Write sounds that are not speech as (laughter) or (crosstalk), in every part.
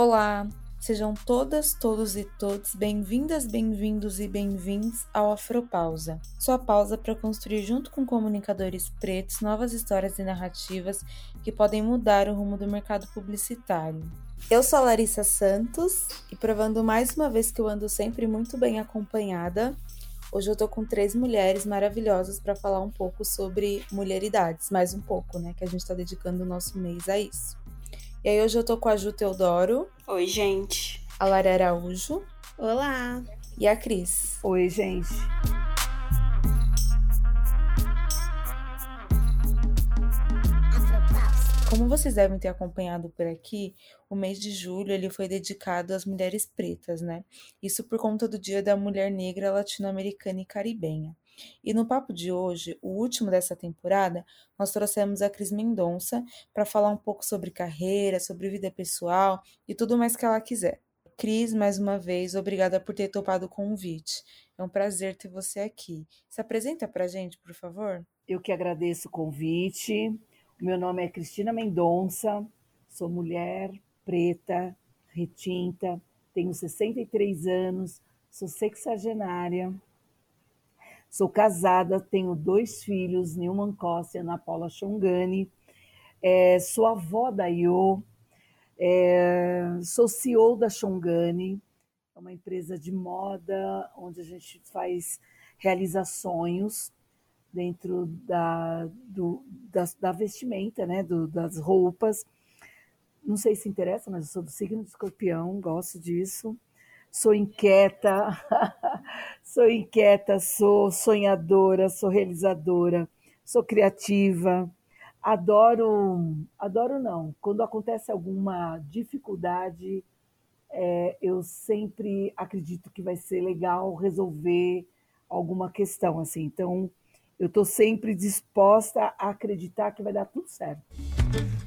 Olá, sejam todas, todos e todos bem-vindas, bem-vindos e bem-vindos ao Afropausa, sua pausa para construir junto com comunicadores pretos novas histórias e narrativas que podem mudar o rumo do mercado publicitário. Eu sou a Larissa Santos e provando mais uma vez que eu ando sempre muito bem acompanhada, hoje eu tô com três mulheres maravilhosas para falar um pouco sobre mulheridades, mais um pouco, né, que a gente está dedicando o nosso mês a isso. E aí hoje eu tô com a Ju Teodoro. Oi, gente. A Lara Araújo. Olá. E a Cris. Oi, gente. Como vocês devem ter acompanhado por aqui, o mês de julho ele foi dedicado às mulheres pretas, né? Isso por conta do Dia da Mulher Negra Latino-Americana e Caribenha. E no papo de hoje, o último dessa temporada, nós trouxemos a Cris Mendonça para falar um pouco sobre carreira, sobre vida pessoal e tudo mais que ela quiser. Cris, mais uma vez, obrigada por ter topado o convite. É um prazer ter você aqui. Se apresenta para a gente, por favor. Eu que agradeço o convite. O meu nome é Cristina Mendonça, sou mulher preta, retinta, tenho 63 anos, sou sexagenária, sou casada, tenho dois filhos, Nilman Costa e Ana Paula Chongani, é, sou avó da Iô, é, sou CEO da Chongani, é uma empresa de moda onde a gente faz realiza sonhos dentro da, do, da, da vestimenta, né, do, das roupas. Não sei se interessa, mas eu sou do signo de escorpião, gosto disso. Sou inquieta, (laughs) sou inquieta, sou sonhadora, sou realizadora, sou criativa. Adoro, adoro não. Quando acontece alguma dificuldade, é, eu sempre acredito que vai ser legal resolver alguma questão assim. Então, eu estou sempre disposta a acreditar que vai dar tudo certo.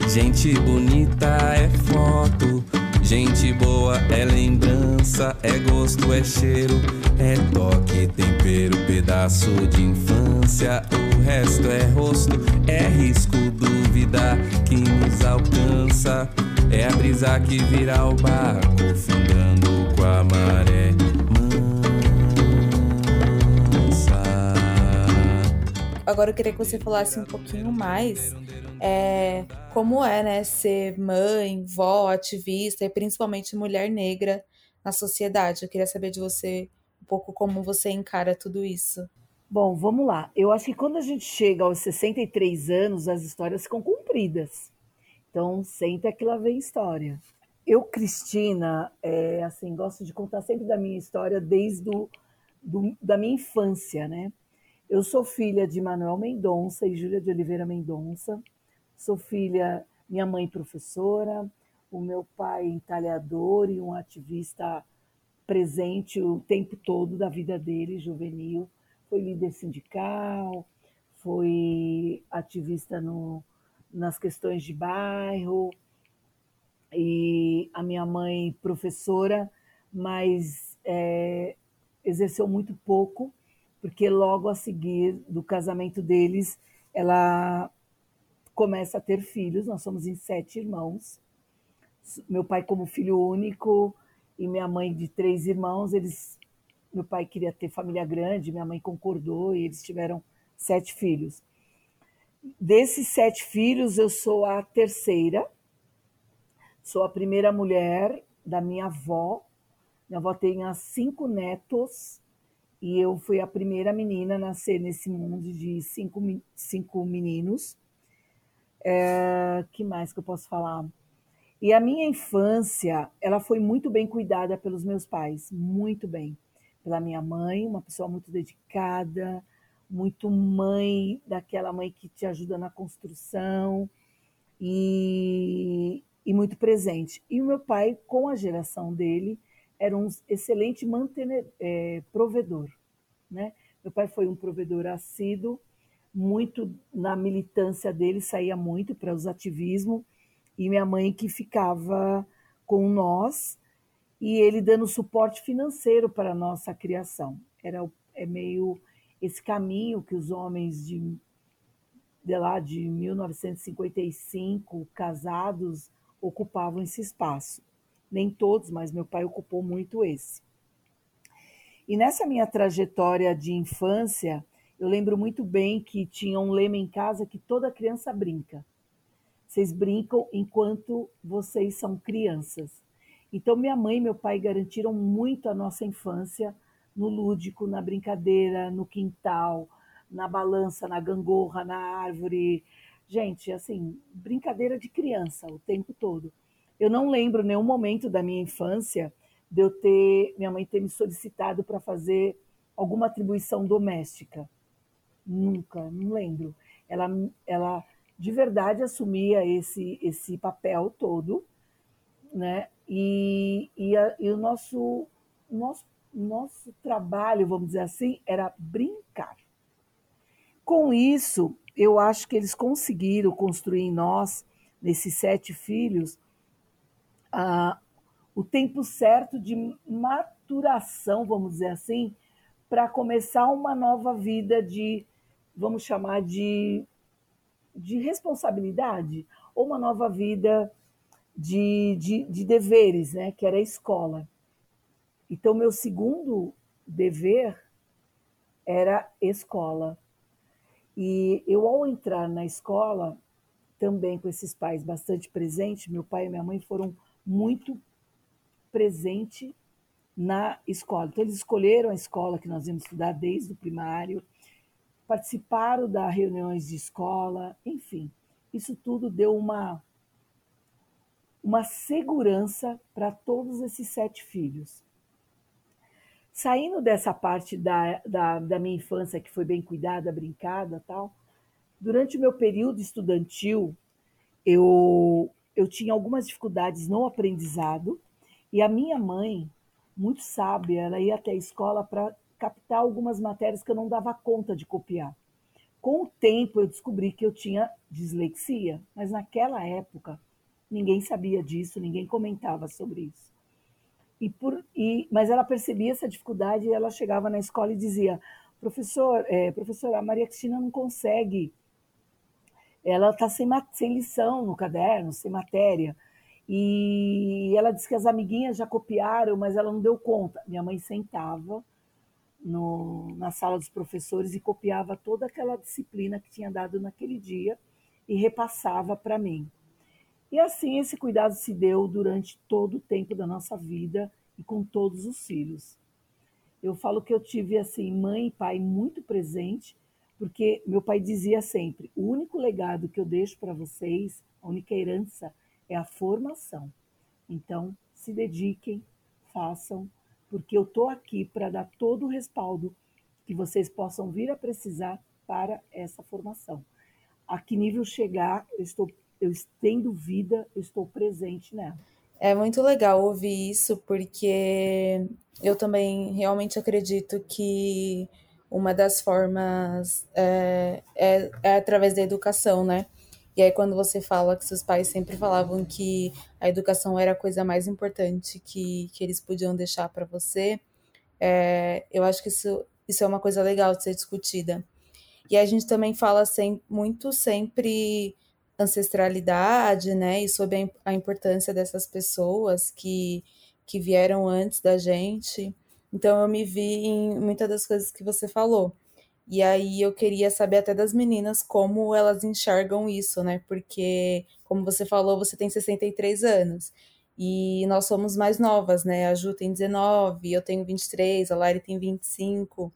Gente bonita é foto, gente boa é lembrança, é gosto, é cheiro, é toque, tempero, pedaço de infância. O resto é rosto, é risco, dúvida que nos alcança. É a brisa que vira o barco, fundando com a maré. Agora eu queria que você falasse um pouquinho mais é, como é, né, ser mãe, vó, ativista e principalmente mulher negra na sociedade. Eu queria saber de você um pouco como você encara tudo isso. Bom, vamos lá. Eu acho que quando a gente chega aos 63 anos, as histórias ficam cumpridas. Então, senta que lá vem história. Eu, Cristina, é, assim, gosto de contar sempre da minha história desde do, do, da minha infância, né? Eu sou filha de Manuel Mendonça e Júlia de Oliveira Mendonça. Sou filha, minha mãe professora, o meu pai entalhador e um ativista presente o tempo todo da vida dele, juvenil. Foi líder sindical, foi ativista no, nas questões de bairro, e a minha mãe professora, mas é, exerceu muito pouco porque logo a seguir do casamento deles, ela começa a ter filhos. Nós somos em sete irmãos. Meu pai como filho único e minha mãe de três irmãos. Eles, meu pai queria ter família grande, minha mãe concordou e eles tiveram sete filhos. Desses sete filhos, eu sou a terceira. Sou a primeira mulher da minha avó. Minha avó tem cinco netos e eu fui a primeira menina a nascer nesse mundo de cinco, cinco meninos. É, que mais que eu posso falar? E a minha infância, ela foi muito bem cuidada pelos meus pais, muito bem. Pela minha mãe, uma pessoa muito dedicada, muito mãe, daquela mãe que te ajuda na construção e, e muito presente. E o meu pai, com a geração dele, era um excelente mantener, é, provedor. Né? Meu pai foi um provedor assíduo, muito na militância dele, saía muito para os ativismos, e minha mãe que ficava com nós, e ele dando suporte financeiro para a nossa criação. Era é meio esse caminho que os homens de, de lá de 1955, casados, ocupavam esse espaço nem todos, mas meu pai ocupou muito esse. E nessa minha trajetória de infância, eu lembro muito bem que tinha um lema em casa que toda criança brinca. Vocês brincam enquanto vocês são crianças. Então, minha mãe e meu pai garantiram muito a nossa infância no lúdico, na brincadeira, no quintal, na balança, na gangorra, na árvore. Gente, assim, brincadeira de criança o tempo todo. Eu não lembro nenhum momento da minha infância de eu ter, minha mãe ter me solicitado para fazer alguma atribuição doméstica. Nunca, não lembro. Ela, ela de verdade assumia esse, esse papel todo, né? E, e, a, e o nosso, nosso, nosso trabalho, vamos dizer assim, era brincar. Com isso, eu acho que eles conseguiram construir em nós, nesses sete filhos, ah, o tempo certo de maturação, vamos dizer assim, para começar uma nova vida de, vamos chamar de, de responsabilidade, ou uma nova vida de, de, de deveres, né, que era a escola. Então, meu segundo dever era escola. E eu, ao entrar na escola, também com esses pais bastante presentes, meu pai e minha mãe foram muito presente na escola. Então, eles escolheram a escola que nós íamos estudar desde o primário, participaram das reuniões de escola, enfim, isso tudo deu uma, uma segurança para todos esses sete filhos. Saindo dessa parte da, da, da minha infância, que foi bem cuidada, brincada tal, durante o meu período estudantil, eu, eu tinha algumas dificuldades no aprendizado, e a minha mãe, muito sábia, ela ia até a escola para captar algumas matérias que eu não dava conta de copiar. Com o tempo, eu descobri que eu tinha dislexia, mas naquela época ninguém sabia disso, ninguém comentava sobre isso. E por, e, mas ela percebia essa dificuldade e ela chegava na escola e dizia: professor, é, professora, a Maria Cristina não consegue, ela está sem, sem lição no caderno, sem matéria. E ela disse que as amiguinhas já copiaram, mas ela não deu conta. Minha mãe sentava no, na sala dos professores e copiava toda aquela disciplina que tinha dado naquele dia e repassava para mim. E assim esse cuidado se deu durante todo o tempo da nossa vida e com todos os filhos. Eu falo que eu tive assim mãe e pai muito presente, porque meu pai dizia sempre: o único legado que eu deixo para vocês, a única herança é a formação. Então, se dediquem, façam, porque eu estou aqui para dar todo o respaldo que vocês possam vir a precisar para essa formação. A que nível chegar, eu estou eu tendo vida, eu estou presente nela. É muito legal ouvir isso, porque eu também realmente acredito que uma das formas é, é, é através da educação, né? E aí, quando você fala que seus pais sempre falavam que a educação era a coisa mais importante que, que eles podiam deixar para você, é, eu acho que isso, isso é uma coisa legal de ser discutida. E a gente também fala sem, muito sempre ancestralidade, né? E sobre a importância dessas pessoas que, que vieram antes da gente. Então, eu me vi em muitas das coisas que você falou. E aí eu queria saber até das meninas como elas enxergam isso, né? Porque, como você falou, você tem 63 anos. E nós somos mais novas, né? A Ju tem 19, eu tenho 23, a Lari tem 25.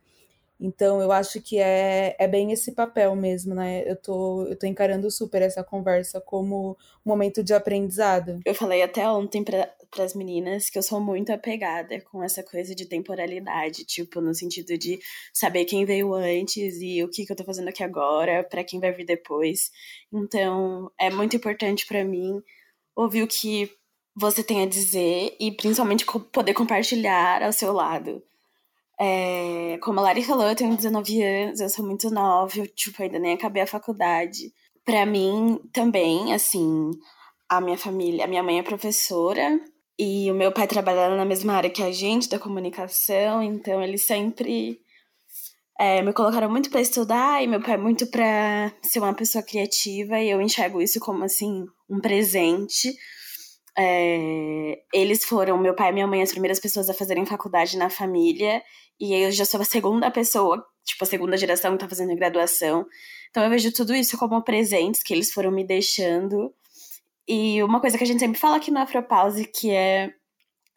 Então, eu acho que é, é bem esse papel mesmo, né? Eu tô, eu tô encarando super essa conversa como um momento de aprendizado. Eu falei até ontem para as meninas que eu sou muito apegada com essa coisa de temporalidade, tipo, no sentido de saber quem veio antes e o que, que eu tô fazendo aqui agora, para quem vai vir depois. Então, é muito importante para mim ouvir o que você tem a dizer e principalmente poder compartilhar ao seu lado. É, como a Lari falou, eu tenho 19 anos, eu sou muito nova, eu, tipo, ainda nem acabei a faculdade. Para mim, também, assim, a minha família, a minha mãe é professora e o meu pai trabalha na mesma área que a gente, da comunicação, então eles sempre é, me colocaram muito para estudar e meu pai muito para ser uma pessoa criativa e eu enxergo isso como, assim, um presente é, eles foram, meu pai e minha mãe, as primeiras pessoas a fazerem faculdade na família, e eu já sou a segunda pessoa, tipo, a segunda geração que tá fazendo graduação. Então eu vejo tudo isso como presentes que eles foram me deixando. E uma coisa que a gente sempre fala aqui no Afropause, que é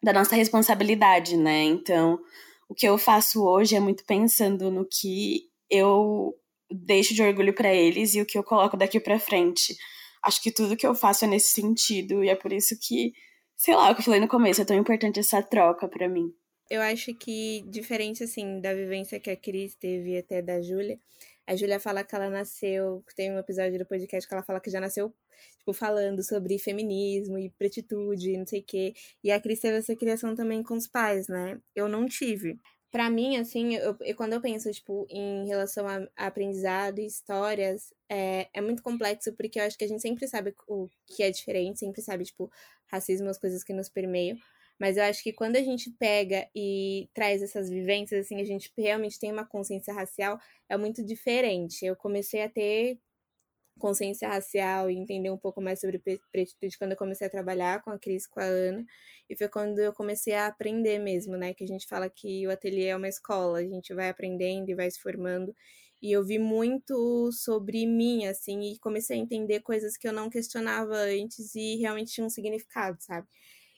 da nossa responsabilidade, né? Então, o que eu faço hoje é muito pensando no que eu deixo de orgulho para eles e o que eu coloco daqui para frente. Acho que tudo que eu faço é nesse sentido e é por isso que, sei lá, o que eu falei no começo, é tão importante essa troca para mim. Eu acho que, diferente, assim, da vivência que a Cris teve até da Júlia, a Júlia fala que ela nasceu, tem um episódio do podcast que ela fala que já nasceu, tipo, falando sobre feminismo e pretitude, não sei o quê. E a Cris teve essa criação também com os pais, né? Eu não tive. Para mim, assim, eu, eu, quando eu penso, tipo, em relação a, a aprendizado e histórias, é, é muito complexo, porque eu acho que a gente sempre sabe o que é diferente, sempre sabe, tipo, racismo, as coisas que nos permeiam. Mas eu acho que quando a gente pega e traz essas vivências, assim, a gente realmente tem uma consciência racial, é muito diferente. Eu comecei a ter consciência racial e entender um pouco mais sobre pretitude quando eu comecei a trabalhar com a Cris, com a Ana, e foi quando eu comecei a aprender mesmo, né, que a gente fala que o ateliê é uma escola, a gente vai aprendendo e vai se formando, e eu vi muito sobre mim, assim, e comecei a entender coisas que eu não questionava antes e realmente tinham um significado, sabe?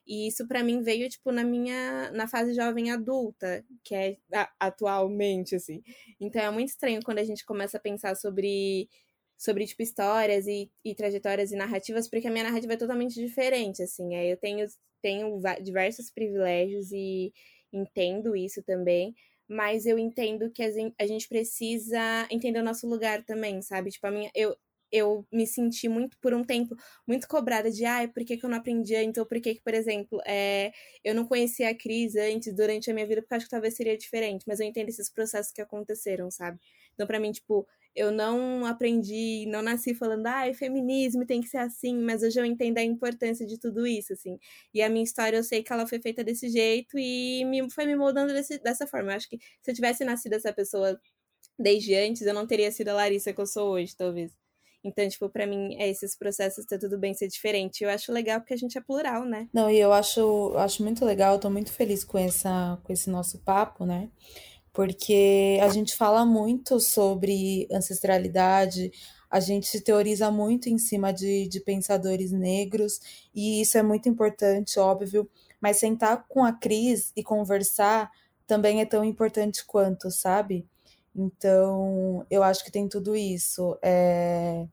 E isso para mim veio tipo na minha na fase jovem adulta, que é atualmente assim. Então é muito estranho quando a gente começa a pensar sobre sobre tipo histórias e, e trajetórias e narrativas, porque a minha narrativa é totalmente diferente assim. É, eu tenho tenho diversos privilégios e entendo isso também, mas eu entendo que a gente precisa entender o nosso lugar também, sabe? Tipo, a minha, eu, eu me senti muito, por um tempo, muito cobrada de, ai, por que, que eu não aprendi antes? Ou por que, que por exemplo, é, eu não conhecia a Cris antes, durante a minha vida, porque acho que talvez seria diferente. Mas eu entendo esses processos que aconteceram, sabe? Então, para mim, tipo, eu não aprendi, não nasci falando, ai, feminismo tem que ser assim, mas hoje eu entendo a importância de tudo isso, assim. E a minha história, eu sei que ela foi feita desse jeito e me, foi me moldando desse, dessa forma. Eu acho que se eu tivesse nascido essa pessoa desde antes, eu não teria sido a Larissa que eu sou hoje, talvez. Então, tipo, para mim, é esses processos tá tudo bem ser diferente. Eu acho legal porque a gente é plural, né? Não, e eu acho, acho muito legal, tô muito feliz com, essa, com esse nosso papo, né? Porque a gente fala muito sobre ancestralidade, a gente teoriza muito em cima de, de pensadores negros, e isso é muito importante, óbvio, mas sentar com a Cris e conversar também é tão importante quanto, sabe? Então, eu acho que tem tudo isso. É,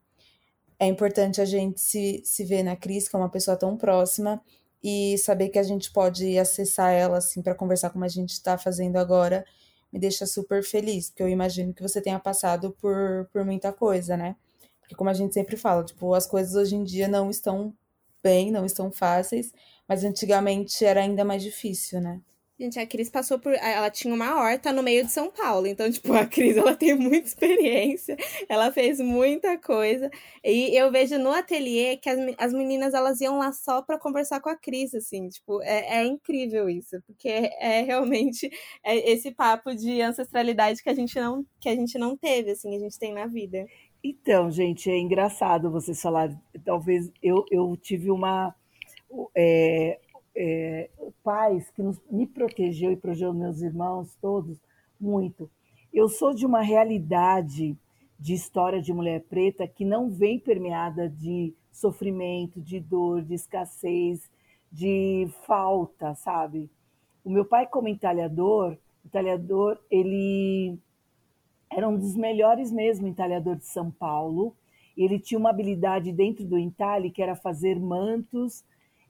é importante a gente se, se ver na Cris, que é uma pessoa tão próxima, e saber que a gente pode acessar ela, assim, para conversar como a gente está fazendo agora, me deixa super feliz, porque eu imagino que você tenha passado por, por muita coisa, né? Porque como a gente sempre fala, tipo, as coisas hoje em dia não estão bem, não estão fáceis, mas antigamente era ainda mais difícil, né? Gente, a Cris passou por. Ela tinha uma horta no meio de São Paulo. Então, tipo, a Cris ela tem muita experiência. Ela fez muita coisa. E eu vejo no ateliê que as, as meninas elas iam lá só para conversar com a Cris, assim. Tipo, é, é incrível isso. Porque é, realmente é esse papo de ancestralidade que a gente não, que a gente não teve, assim, a gente tem na vida. Então, gente, é engraçado vocês falarem. Talvez eu, eu tive uma. É, é, pais que nos, me protegeu e protegeu meus irmãos todos muito. Eu sou de uma realidade de história de mulher preta que não vem permeada de sofrimento, de dor, de escassez, de falta, sabe? O meu pai, como entalhador, entalhador, ele era um dos melhores mesmo entalhador de São Paulo. Ele tinha uma habilidade dentro do entalhe que era fazer mantos,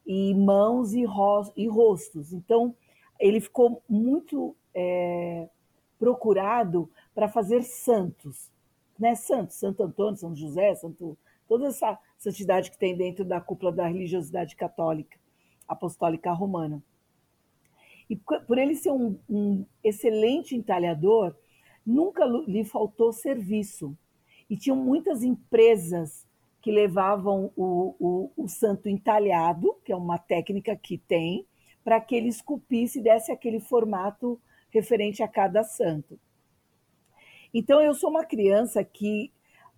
e mãos e, ro e rostos. Então, ele ficou muito é, procurado para fazer santos, né? Santos, Santo Antônio, São José, Santo, toda essa santidade que tem dentro da cúpula da religiosidade católica, apostólica romana. E por ele ser um, um excelente entalhador, nunca lhe faltou serviço. E tinham muitas empresas que levavam o, o, o santo entalhado, que é uma técnica que tem, para que ele esculpisse e desse aquele formato referente a cada santo. Então, eu sou uma criança que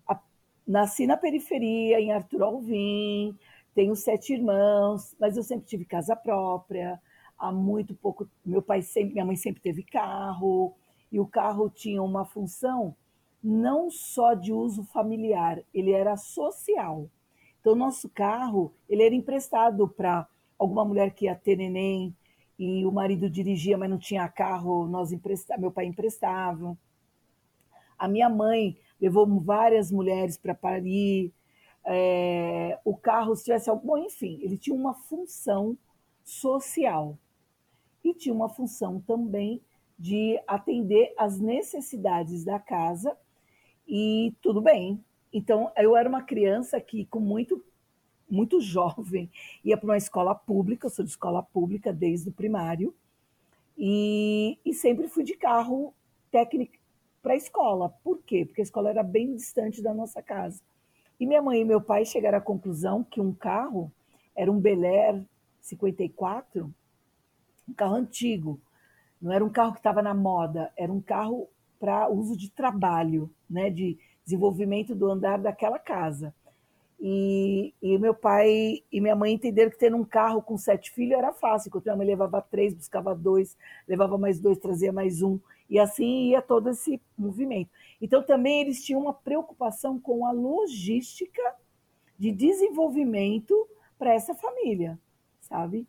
a, nasci na periferia, em Arthur Alvim, tenho sete irmãos, mas eu sempre tive casa própria. Há muito pouco, meu pai sempre, minha mãe sempre teve carro, e o carro tinha uma função não só de uso familiar, ele era social. Então, nosso carro, ele era emprestado para alguma mulher que ia ter neném e o marido dirigia, mas não tinha carro, nós empresta, meu pai emprestava. A minha mãe levou várias mulheres para parir. É, o carro, se tivesse algum, enfim, ele tinha uma função social e tinha uma função também de atender às necessidades da casa e tudo bem. Então, eu era uma criança que, com muito, muito jovem, ia para uma escola pública, eu sou de escola pública desde o primário, e, e sempre fui de carro técnico para a escola. Por quê? Porque a escola era bem distante da nossa casa. E minha mãe e meu pai chegaram à conclusão que um carro era um Bel Air 54, um carro antigo, não era um carro que estava na moda, era um carro para uso de trabalho, né, de desenvolvimento do andar daquela casa. E, e, meu pai e minha mãe entenderam que ter um carro com sete filhos era fácil, enquanto minha mãe levava três, buscava dois, levava mais dois, trazia mais um, e assim ia todo esse movimento. Então também eles tinham uma preocupação com a logística de desenvolvimento para essa família, sabe?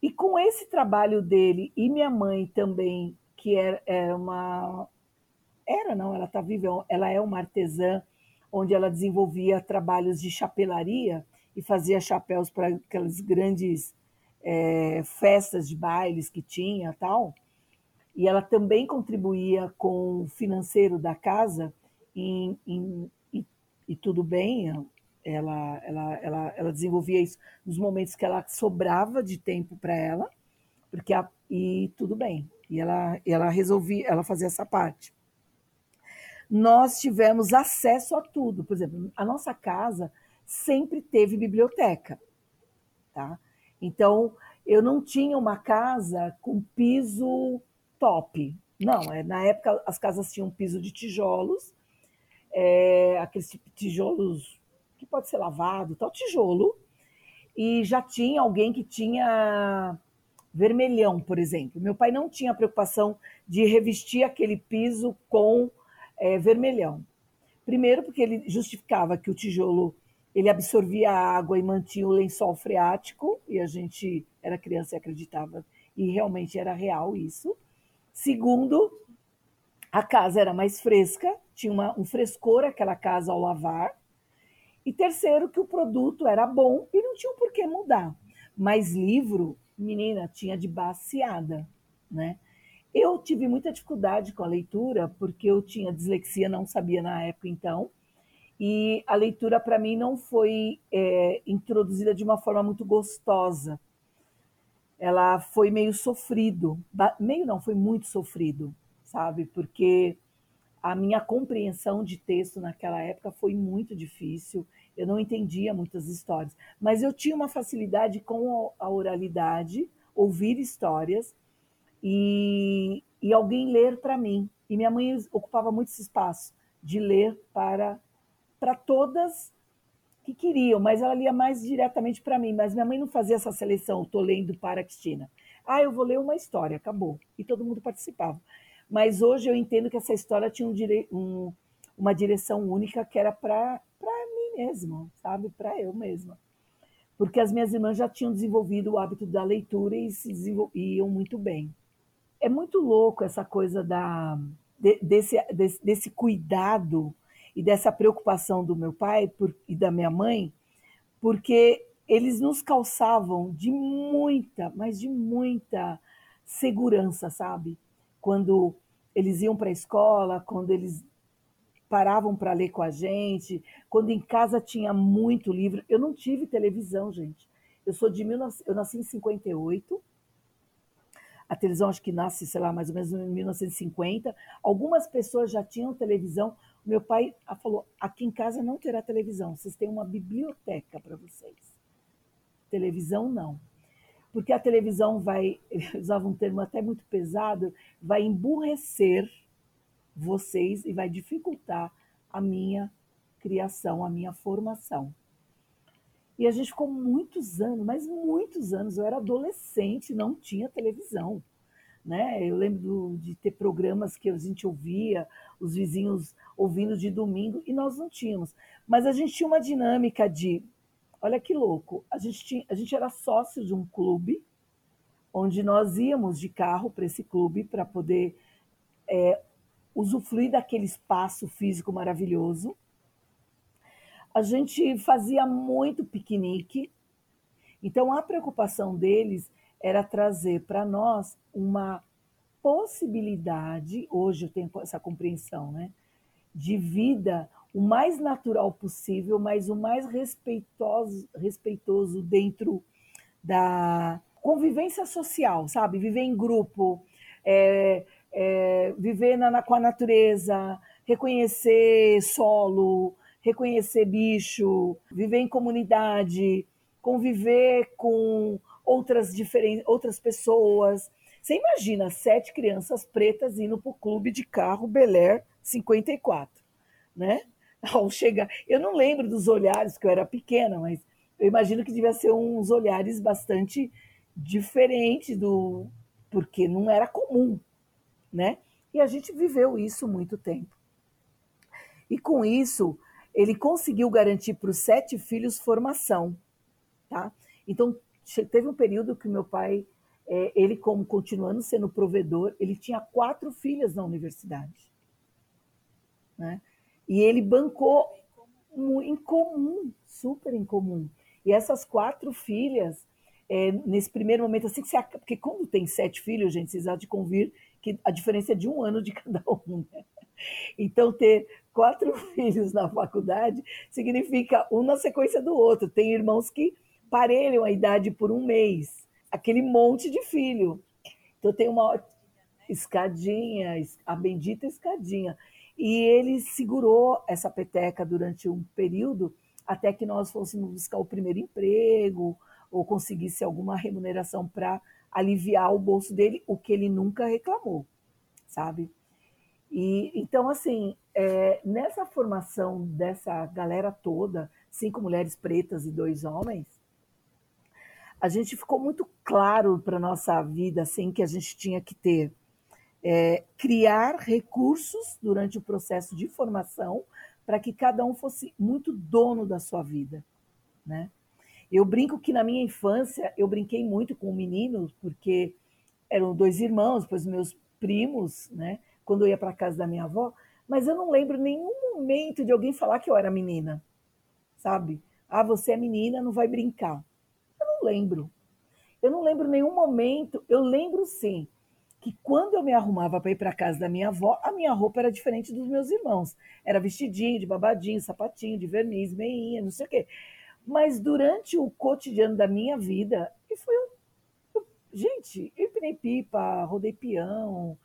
E com esse trabalho dele e minha mãe também, que era, era uma. Era, não, ela está viva, ela é uma artesã, onde ela desenvolvia trabalhos de chapelaria e fazia chapéus para aquelas grandes é, festas de bailes que tinha tal. E ela também contribuía com o financeiro da casa, em, em, e, e tudo bem, ela, ela, ela, ela desenvolvia isso nos momentos que ela sobrava de tempo para ela, porque a, e tudo bem. E ela, ela resolvia, ela fazia essa parte. Nós tivemos acesso a tudo. Por exemplo, a nossa casa sempre teve biblioteca, tá? Então, eu não tinha uma casa com piso top. Não, é, na época as casas tinham piso de tijolos, é, aqueles tijolos que pode ser lavado, tal, tijolo, e já tinha alguém que tinha vermelhão, por exemplo. Meu pai não tinha preocupação de revestir aquele piso com é, vermelhão. Primeiro, porque ele justificava que o tijolo ele absorvia a água e mantinha o lençol freático, e a gente era criança e acreditava, e realmente era real isso. Segundo, a casa era mais fresca, tinha uma, um frescor aquela casa ao lavar, e terceiro, que o produto era bom e não tinha por que mudar. Mas livro, menina, tinha de baseada, né? Eu tive muita dificuldade com a leitura, porque eu tinha dislexia, não sabia na época então, e a leitura para mim não foi é, introduzida de uma forma muito gostosa. Ela foi meio sofrido, meio não, foi muito sofrido, sabe? Porque a minha compreensão de texto naquela época foi muito difícil eu não entendia muitas histórias, mas eu tinha uma facilidade com a oralidade, ouvir histórias e, e alguém ler para mim. E minha mãe ocupava muito esse espaço de ler para, para todas que queriam, mas ela lia mais diretamente para mim. Mas minha mãe não fazia essa seleção, estou lendo para a Cristina. Ah, eu vou ler uma história, acabou. E todo mundo participava. Mas hoje eu entendo que essa história tinha um, dire... um, uma direção única que era para mesmo, sabe? Para eu mesma. Porque as minhas irmãs já tinham desenvolvido o hábito da leitura e se iam muito bem. É muito louco essa coisa da, de, desse, desse, desse, cuidado e dessa preocupação do meu pai por, e da minha mãe, porque eles nos calçavam de muita, mas de muita segurança, sabe? Quando eles iam para a escola, quando eles paravam para ler com a gente, quando em casa tinha muito livro. Eu não tive televisão, gente. Eu sou de 19... eu nasci em 58. A televisão acho que nasce, sei lá, mais ou menos em 1950. Algumas pessoas já tinham televisão. Meu pai falou: aqui em casa não terá televisão, vocês têm uma biblioteca para vocês. Televisão não. Porque a televisão vai, (laughs) usava um termo até muito pesado, vai emburrecer vocês e vai dificultar a minha criação, a minha formação. E a gente ficou muitos anos, mas muitos anos. Eu era adolescente, não tinha televisão. Né? Eu lembro de ter programas que a gente ouvia, os vizinhos ouvindo de domingo, e nós não tínhamos. Mas a gente tinha uma dinâmica de. Olha que louco! A gente, tinha, a gente era sócio de um clube, onde nós íamos de carro para esse clube para poder é, usufruir daquele espaço físico maravilhoso. A gente fazia muito piquenique, então a preocupação deles era trazer para nós uma possibilidade, hoje eu tenho essa compreensão, né, de vida o mais natural possível, mas o mais respeitoso, respeitoso dentro da convivência social, sabe? Viver em grupo, é, é, viver na, com a natureza, reconhecer solo, reconhecer bicho, viver em comunidade, conviver com outras, diferentes, outras pessoas. Você imagina sete crianças pretas indo para o clube de carro Bel Air 54, né? (laughs) Ao chegar, eu não lembro dos olhares, porque eu era pequena, mas eu imagino que devia ser uns olhares bastante diferentes do, porque não era comum né? E a gente viveu isso muito tempo. E com isso, ele conseguiu garantir para os sete filhos formação, tá? Então, teve um período que meu pai, é, ele como continuando sendo provedor, ele tinha quatro filhas na universidade, né? E ele bancou em comum, super em comum. E essas quatro filhas, é, nesse primeiro momento, assim que você, porque quando tem sete filhos, gente, vocês há de convir que a diferença é de um ano de (laughs) cada um. Né? Então, ter quatro (laughs) filhos na faculdade significa um na sequência do outro. Tem irmãos que parelham a idade por um mês, aquele monte de filho. Então, tem uma escadinha, a bendita escadinha. E ele segurou essa peteca durante um período até que nós fôssemos buscar o primeiro emprego ou conseguisse alguma remuneração para aliviar o bolso dele, o que ele nunca reclamou, sabe? E então, assim, é, nessa formação dessa galera toda, cinco mulheres pretas e dois homens, a gente ficou muito claro para nossa vida, assim, que a gente tinha que ter é, criar recursos durante o processo de formação para que cada um fosse muito dono da sua vida, né? Eu brinco que na minha infância eu brinquei muito com meninos, porque eram dois irmãos, depois meus primos, né? Quando eu ia para casa da minha avó, mas eu não lembro nenhum momento de alguém falar que eu era menina, sabe? Ah, você é menina, não vai brincar. Eu não lembro. Eu não lembro nenhum momento. Eu lembro sim que quando eu me arrumava para ir para casa da minha avó, a minha roupa era diferente dos meus irmãos. Era vestidinho, de babadinho, sapatinho, de verniz, meinha, não sei o quê. Mas durante o cotidiano da minha vida, e foi um. Gente, empinei pipa, rodei peão,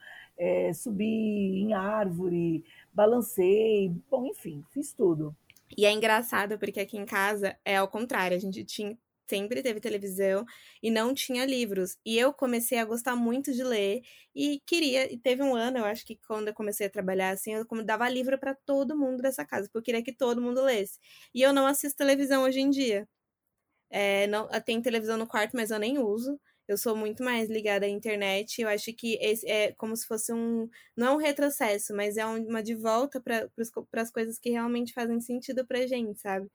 é, subi em árvore, balancei, bom, enfim, fiz tudo. E é engraçado porque aqui em casa é ao contrário, a gente tinha, sempre teve televisão e não tinha livros. E eu comecei a gostar muito de ler e queria, e teve um ano, eu acho que quando eu comecei a trabalhar assim, eu dava livro para todo mundo dessa casa, porque eu queria que todo mundo lesse. E eu não assisto televisão hoje em dia. É, não, tem televisão no quarto, mas eu nem uso. Eu sou muito mais ligada à internet. Eu acho que esse é como se fosse um. Não é um retrocesso, mas é uma de volta para as coisas que realmente fazem sentido pra gente, sabe?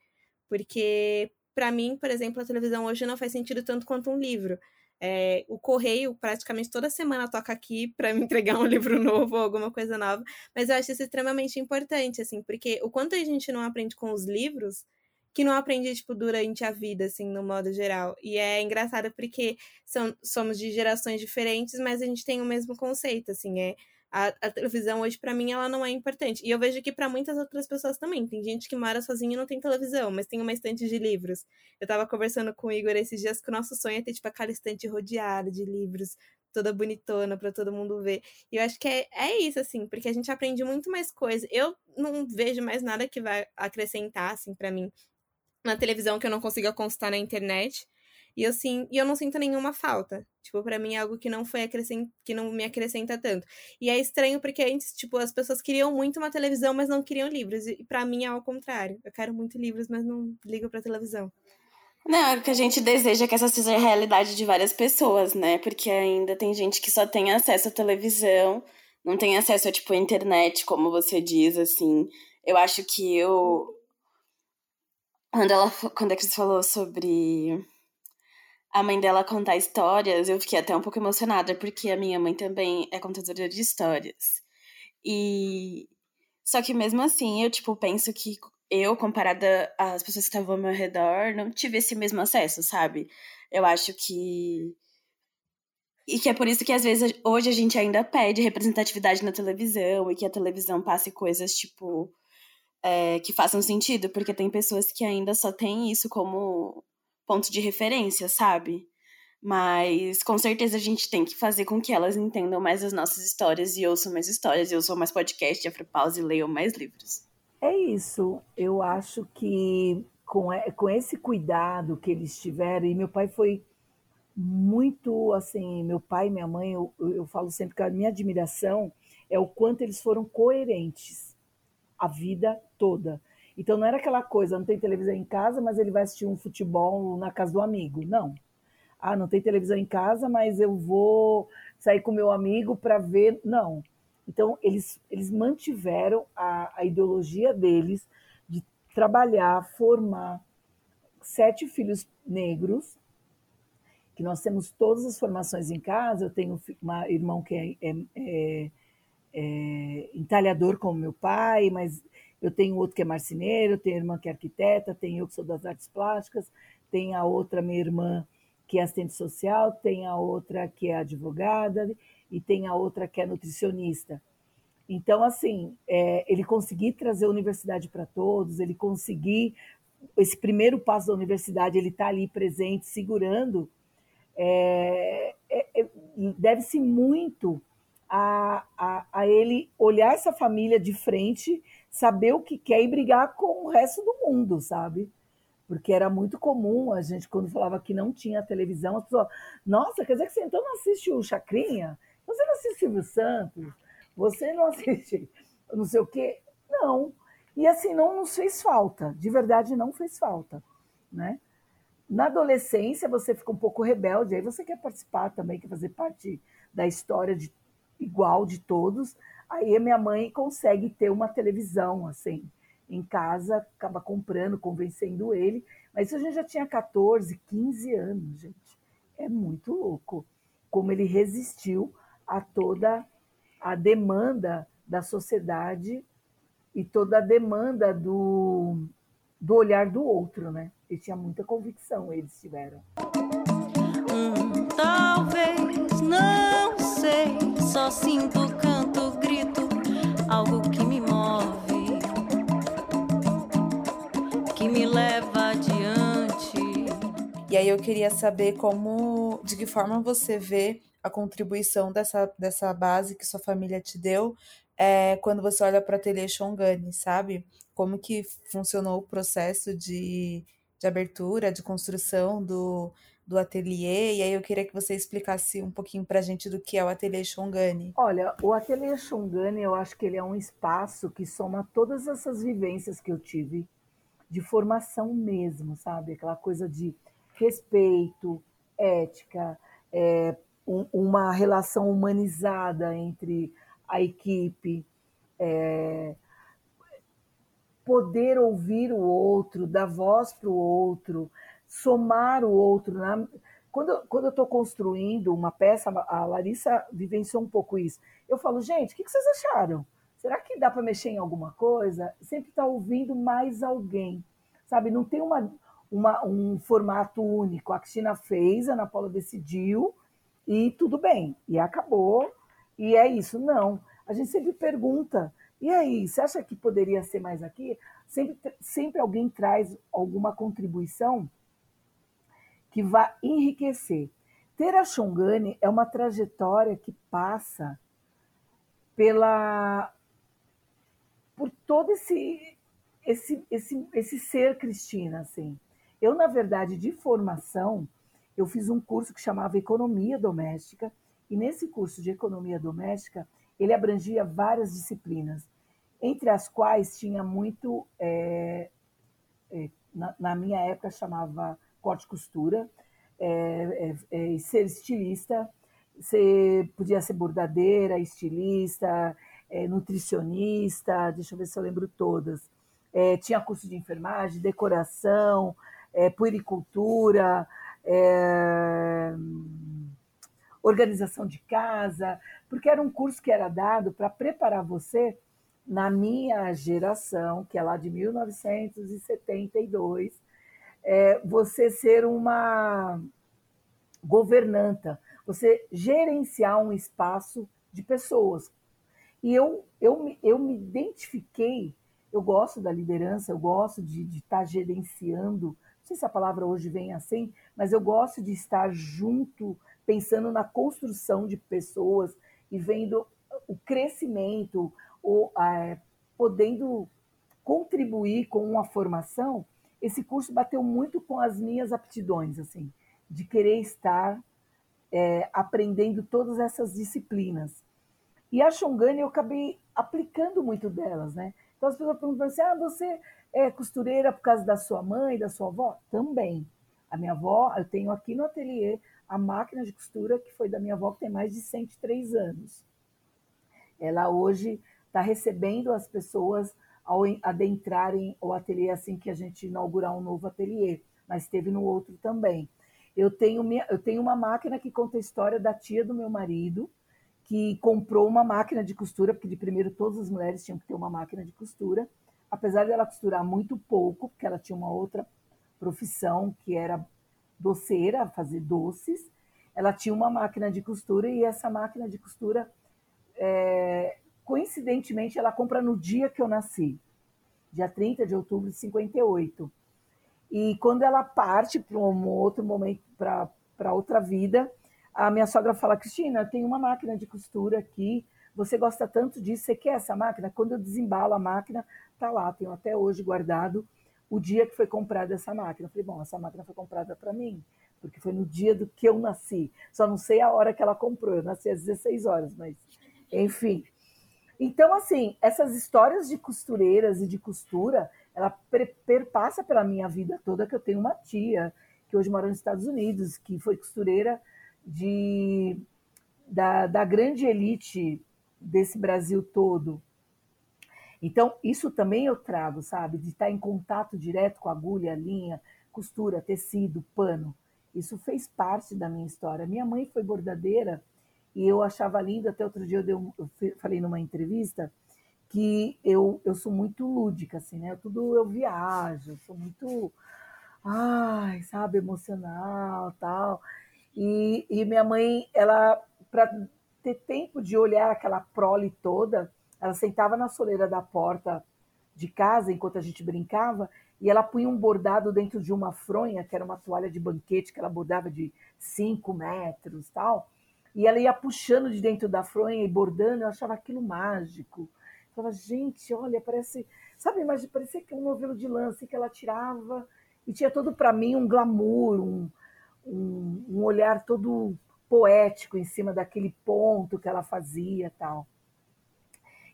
Porque para mim, por exemplo, a televisão hoje não faz sentido tanto quanto um livro. É, o correio praticamente toda semana toca aqui para me (laughs) entregar um livro novo ou alguma coisa nova, mas eu acho isso extremamente importante, assim, porque o quanto a gente não aprende com os livros, que não aprende, tipo, durante a vida, assim, no modo geral. E é engraçado porque são, somos de gerações diferentes, mas a gente tem o mesmo conceito, assim, é a, a televisão hoje para mim ela não é importante. E eu vejo que para muitas outras pessoas também. Tem gente que mora sozinha e não tem televisão, mas tem uma estante de livros. Eu tava conversando com o Igor esses dias que o nosso sonho é ter tipo aquela estante rodeada de livros, toda bonitona para todo mundo ver. E eu acho que é, é isso assim, porque a gente aprende muito mais coisa. Eu não vejo mais nada que vai acrescentar assim para mim na televisão que eu não consiga constar na internet. E eu, sim, e eu não sinto nenhuma falta. Tipo, para mim é algo que não foi acrescent... que não me acrescenta tanto. E é estranho porque antes, tipo, as pessoas queriam muito uma televisão, mas não queriam livros. E para mim é ao contrário. Eu quero muito livros, mas não ligo para televisão. Não, é que a gente deseja que essa seja a realidade de várias pessoas, né? Porque ainda tem gente que só tem acesso à televisão, não tem acesso a, tipo, à internet, como você diz, assim. Eu acho que eu... Quando, ela, quando a Cris falou sobre a mãe dela contar histórias, eu fiquei até um pouco emocionada, porque a minha mãe também é contadora de histórias. E... Só que mesmo assim, eu, tipo, penso que eu, comparada às pessoas que estavam ao meu redor, não tive esse mesmo acesso, sabe? Eu acho que. E que é por isso que às vezes hoje a gente ainda pede representatividade na televisão e que a televisão passe coisas tipo. É, que façam sentido, porque tem pessoas que ainda só têm isso como ponto de referência, sabe? Mas com certeza a gente tem que fazer com que elas entendam mais as nossas histórias e ouçam mais histórias, e ouçam mais podcast, Afropause e leiam mais livros. É isso. Eu acho que com, com esse cuidado que eles tiveram, e meu pai foi muito assim, meu pai e minha mãe, eu, eu falo sempre que a minha admiração é o quanto eles foram coerentes a vida toda. Então não era aquela coisa, não tem televisão em casa, mas ele vai assistir um futebol na casa do amigo. Não. Ah, não tem televisão em casa, mas eu vou sair com meu amigo para ver. Não. Então, eles, eles mantiveram a, a ideologia deles de trabalhar, formar sete filhos negros, que nós temos todas as formações em casa. Eu tenho um irmão que é, é, é, é, entalhador como meu pai, mas eu tenho outro que é marceneiro, tenho irmã que é arquiteta, tenho eu que sou das artes plásticas, tem a outra, minha irmã, que é assistente social, tem a outra que é advogada, e tem a outra que é nutricionista. Então, assim, é, ele conseguir trazer a universidade para todos, ele conseguir esse primeiro passo da universidade, ele está ali presente, segurando, é, é, é, deve-se muito a, a, a, ele olhar essa família de frente, saber o que quer e brigar com o resto do mundo, sabe? Porque era muito comum a gente, quando falava que não tinha televisão, as pessoas, nossa, quer dizer que você então não assiste o Chacrinha? Você não assiste Silvio Santos? Você não assiste não sei o quê? Não. E assim, não nos fez falta. De verdade, não fez falta. Né? Na adolescência, você fica um pouco rebelde, aí você quer participar também, quer fazer parte da história de, igual de todos. Aí a minha mãe consegue ter uma televisão, assim, em casa, acaba comprando, convencendo ele. Mas a gente já tinha 14, 15 anos, gente. É muito louco como ele resistiu a toda a demanda da sociedade e toda a demanda do, do olhar do outro, né? Ele tinha muita convicção, eles tiveram. Só sinto, canto, grito, algo que me move, que me leva adiante. E aí eu queria saber como, de que forma você vê a contribuição dessa, dessa base que sua família te deu é, quando você olha para o ateliê Shongani, sabe? Como que funcionou o processo de, de abertura, de construção do, do ateliê, e aí eu queria que você explicasse um pouquinho para a gente do que é o ateliê Shongani. Olha, o ateliê Shongani, eu acho que ele é um espaço que soma todas essas vivências que eu tive de formação mesmo, sabe? Aquela coisa de respeito, ética, é, um, uma relação humanizada entre a equipe, é, poder ouvir o outro, dar voz para o outro, somar o outro. Na... Quando, quando eu estou construindo uma peça, a Larissa vivenciou um pouco isso. Eu falo, gente, o que, que vocês acharam? Será que dá para mexer em alguma coisa? Sempre está ouvindo mais alguém, sabe? Não tem uma, uma, um formato único. A Cristina fez, a Ana Paula decidiu, e tudo bem, e acabou, e é isso. Não, a gente sempre pergunta, e aí, você acha que poderia ser mais aqui? Sempre, sempre alguém traz alguma contribuição que vá enriquecer. Ter a Xongani é uma trajetória que passa pela por todo esse esse esse, esse ser Cristina assim. Eu na verdade de formação eu fiz um curso que chamava Economia Doméstica, e nesse curso de Economia Doméstica, ele abrangia várias disciplinas, entre as quais tinha muito, é, é, na, na, minha época chamava corte e costura, é, é, é, ser estilista, você podia ser bordadeira, estilista, é, nutricionista, deixa eu ver se eu lembro todas. É, tinha curso de enfermagem, decoração, é, puericultura, organização de casa, porque era um curso que era dado para preparar você, na minha geração, que é lá de 1972, é, você ser uma governanta, você gerenciar um espaço de pessoas. E eu, eu, eu me identifiquei, eu gosto da liderança, eu gosto de estar tá gerenciando, não sei se a palavra hoje vem assim, mas eu gosto de estar junto, pensando na construção de pessoas e vendo o crescimento, ou, é, podendo contribuir com uma formação. Esse curso bateu muito com as minhas aptidões, assim, de querer estar é, aprendendo todas essas disciplinas. E a Shongani eu acabei aplicando muito delas, né? Então as pessoas perguntam assim: ah, você é costureira por causa da sua mãe, da sua avó? Também. A minha avó, eu tenho aqui no ateliê a máquina de costura que foi da minha avó, que tem mais de 103 anos. Ela hoje está recebendo as pessoas ao adentrarem o ateliê assim que a gente inaugurar um novo ateliê, mas teve no outro também. Eu tenho, minha, eu tenho uma máquina que conta a história da tia do meu marido, que comprou uma máquina de costura, porque de primeiro todas as mulheres tinham que ter uma máquina de costura, apesar dela costurar muito pouco, porque ela tinha uma outra profissão que era doceira, fazer doces, ela tinha uma máquina de costura e essa máquina de costura, é, coincidentemente, ela compra no dia que eu nasci, dia 30 de outubro de 58. E quando ela parte para um outro momento, para outra vida, a minha sogra fala: Cristina, tem uma máquina de costura aqui, você gosta tanto disso, você quer essa máquina? Quando eu desembalo a máquina, tá lá, tenho até hoje guardado o dia que foi comprada essa máquina. Eu falei: bom, essa máquina foi comprada para mim, porque foi no dia do que eu nasci. Só não sei a hora que ela comprou, eu nasci às 16 horas, mas enfim. Então, assim, essas histórias de costureiras e de costura, ela perpassa pela minha vida toda, que eu tenho uma tia que hoje mora nos Estados Unidos, que foi costureira de, da, da grande elite desse Brasil todo. Então, isso também eu trago, sabe? De estar em contato direto com agulha, linha, costura, tecido, pano. Isso fez parte da minha história. Minha mãe foi bordadeira e eu achava lindo. Até outro dia eu, eu falei numa entrevista que eu, eu sou muito lúdica, assim, né? Tudo eu viajo, sou muito, ai, sabe, emocional, tal. E, e minha mãe, ela, para ter tempo de olhar aquela prole toda, ela sentava na soleira da porta de casa enquanto a gente brincava e ela punha um bordado dentro de uma fronha, que era uma toalha de banquete que ela bordava de 5 metros tal. E ela ia puxando de dentro da fronha e bordando, eu achava aquilo mágico. Falava, gente, olha, parece. Sabe, mas parecia que um novelo de lã assim, que ela tirava. E tinha todo para mim um glamour, um, um, um, olhar todo poético em cima daquele ponto que ela fazia tal.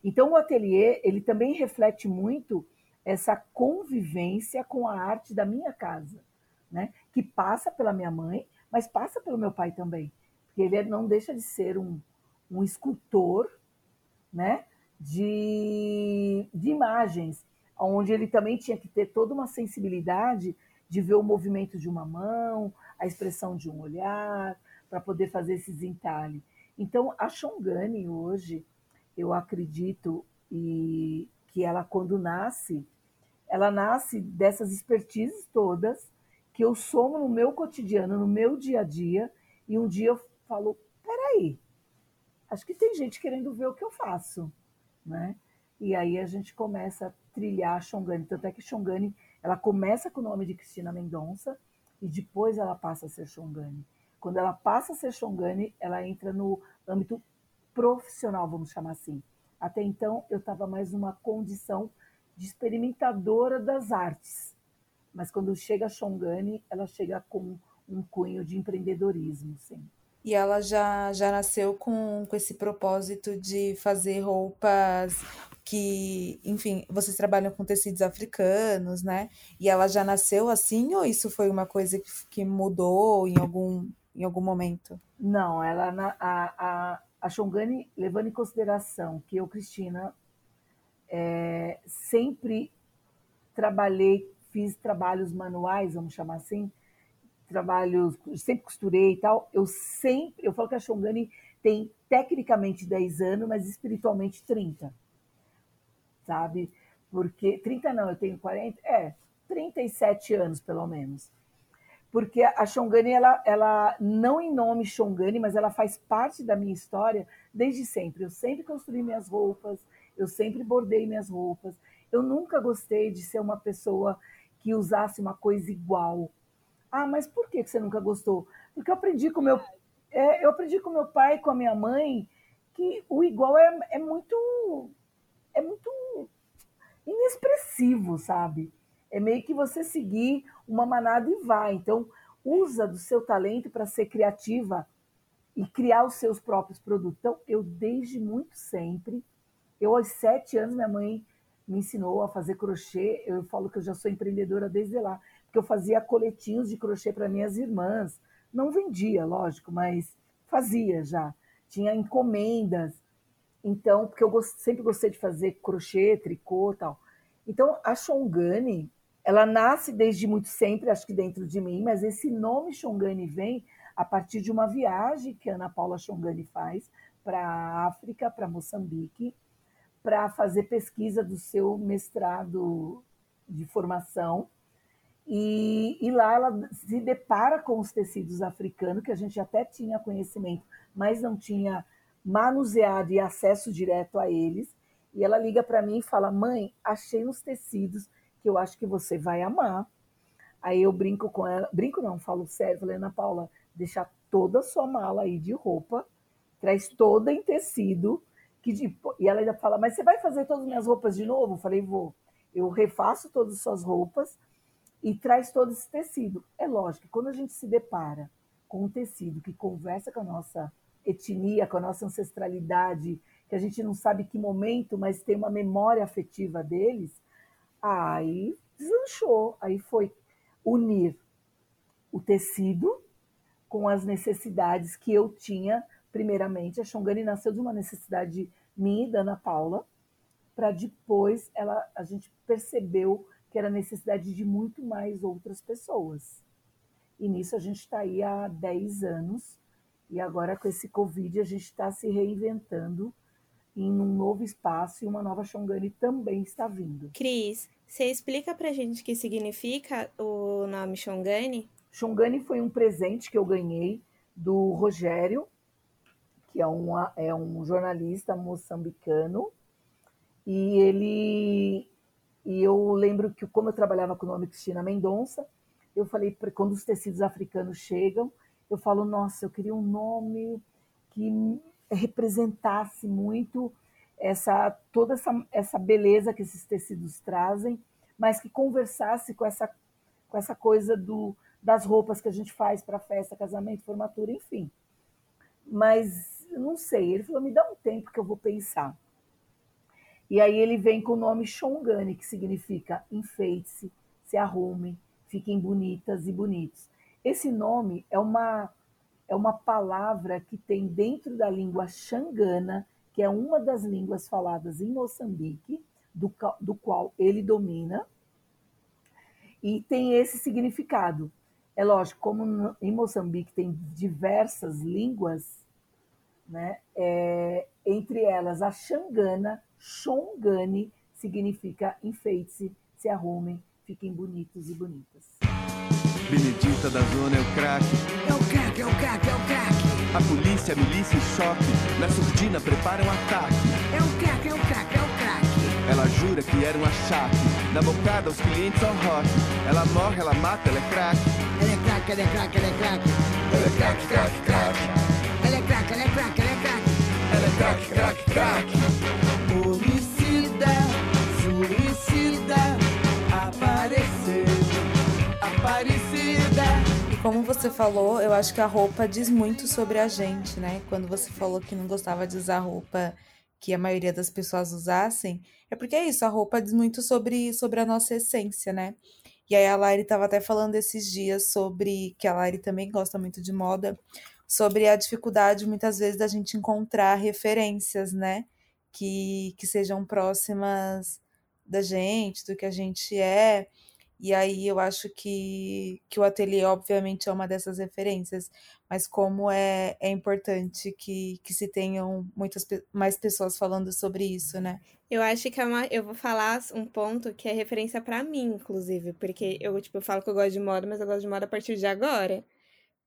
Então o ateliê ele também reflete muito essa convivência com a arte da minha casa, né? Que passa pela minha mãe, mas passa pelo meu pai também, porque ele não deixa de ser um, um escultor, né? de, de imagens, onde ele também tinha que ter toda uma sensibilidade de ver o movimento de uma mão, a expressão de um olhar, para poder fazer esses entalhes. Então, a Shongani hoje, eu acredito e que ela quando nasce, ela nasce dessas expertises todas que eu somo no meu cotidiano, no meu dia a dia, e um dia eu falo, peraí, acho que tem gente querendo ver o que eu faço né? E aí a gente começa a trilhar a Xongani. Tanto é que Xongani, ela começa com o nome de Cristina Mendonça e depois ela passa a ser Xongani. Quando ela passa a ser Xongani, ela entra no âmbito profissional, vamos chamar assim. Até então, eu estava mais numa condição de experimentadora das artes. Mas quando chega a Xongani, ela chega com um cunho de empreendedorismo, sim. E ela já, já nasceu com, com esse propósito de fazer roupas que, enfim, vocês trabalham com tecidos africanos, né? E ela já nasceu assim ou isso foi uma coisa que, que mudou em algum, em algum momento? Não, ela a, a, a Xongani, levando em consideração que eu, Cristina, é, sempre trabalhei, fiz trabalhos manuais, vamos chamar assim, trabalhos, sempre costurei e tal, eu sempre, eu falo que a Xongani tem tecnicamente 10 anos, mas espiritualmente 30 sabe? Porque 30 não, eu tenho 40, é, 37 anos pelo menos. Porque a Xongani, ela, ela não em nome Xongani, mas ela faz parte da minha história desde sempre. Eu sempre construí minhas roupas, eu sempre bordei minhas roupas. Eu nunca gostei de ser uma pessoa que usasse uma coisa igual. Ah, mas por que você nunca gostou? Porque eu aprendi com meu, é, eu aprendi com meu pai, com a minha mãe, que o igual é, é muito é muito inexpressivo, sabe? É meio que você seguir uma manada e vai. Então, usa do seu talento para ser criativa e criar os seus próprios produtos. Então, eu desde muito sempre, eu aos sete anos, minha mãe me ensinou a fazer crochê. Eu falo que eu já sou empreendedora desde lá, porque eu fazia coletinhos de crochê para minhas irmãs. Não vendia, lógico, mas fazia já. Tinha encomendas. Então, porque eu sempre gostei de fazer crochê, tricô tal. Então, a Shongani, ela nasce desde muito sempre, acho que dentro de mim, mas esse nome Shongani vem a partir de uma viagem que Ana Paula Shongani faz para a África, para Moçambique, para fazer pesquisa do seu mestrado de formação. E, e, lá ela se depara com os tecidos africanos, que a gente até tinha conhecimento, mas não tinha manuseado e acesso direto a eles. E ela liga para mim e fala: Mãe, achei uns tecidos que eu acho que você vai amar. Aí eu brinco com ela, brinco não, falo sério, falei, Ana Paula, deixa toda a sua mala aí de roupa, traz toda em tecido, que de... e ela ainda fala, mas você vai fazer todas as minhas roupas de novo? Eu falei, vou. Eu refaço todas as suas roupas e traz todo esse tecido. É lógico, quando a gente se depara com um tecido que conversa com a nossa etnia, com a nossa ancestralidade, que a gente não sabe que momento, mas tem uma memória afetiva deles, aí deslanchou, aí foi unir o tecido com as necessidades que eu tinha, primeiramente, a Xongani nasceu de uma necessidade minha e da Ana Paula, para depois ela, a gente percebeu que era necessidade de muito mais outras pessoas. E nisso a gente está aí há 10 anos, e agora com esse Covid a gente está se reinventando em um novo espaço e uma nova Xongani também está vindo. Cris, você explica pra gente o que significa o nome Xongani? Xongani foi um presente que eu ganhei do Rogério, que é, uma, é um jornalista moçambicano, e ele e eu lembro que como eu trabalhava com o nome Cristina Mendonça, eu falei quando os tecidos africanos chegam, eu falo, nossa, eu queria um nome que representasse muito essa toda essa, essa beleza que esses tecidos trazem, mas que conversasse com essa, com essa coisa do, das roupas que a gente faz para festa, casamento, formatura, enfim. Mas não sei, ele falou: me dá um tempo que eu vou pensar. E aí ele vem com o nome Shongani, que significa enfeite-se, se arrume, fiquem bonitas e bonitos. Esse nome é uma é uma palavra que tem dentro da língua xangana, que é uma das línguas faladas em Moçambique, do, do qual ele domina, e tem esse significado. É lógico, como em Moçambique tem diversas línguas, né, é, entre elas a xangana, xongani, significa enfeite-se, se arrumem, fiquem bonitos e bonitas. Benedita da zona é o craque. É o craque, é o craque, é o craque. A polícia, a milícia em choque. Na surdina prepara um ataque. É o craque, é o craque, é o craque. Ela jura que era um achaque. Na bocada, os clientes ao rock. Ela morre, ela mata, ela é craque. Ela é craque, ela é craque, ela é craque. Ela é craque, craque, craque. Ela é craque, ela é craque, ela é craque. Ela é craque, craque, craque. Como você falou, eu acho que a roupa diz muito sobre a gente, né? Quando você falou que não gostava de usar roupa que a maioria das pessoas usassem, é porque é isso, a roupa diz muito sobre, sobre a nossa essência, né? E aí a Lari estava até falando esses dias sobre, que a Lari também gosta muito de moda, sobre a dificuldade muitas vezes da gente encontrar referências, né? Que, que sejam próximas da gente, do que a gente é. E aí eu acho que, que o ateliê, obviamente, é uma dessas referências, mas como é, é importante que, que se tenham muitas mais pessoas falando sobre isso, né? Eu acho que é uma. Eu vou falar um ponto que é referência para mim, inclusive, porque eu, tipo, eu falo que eu gosto de moda, mas eu gosto de moda a partir de agora.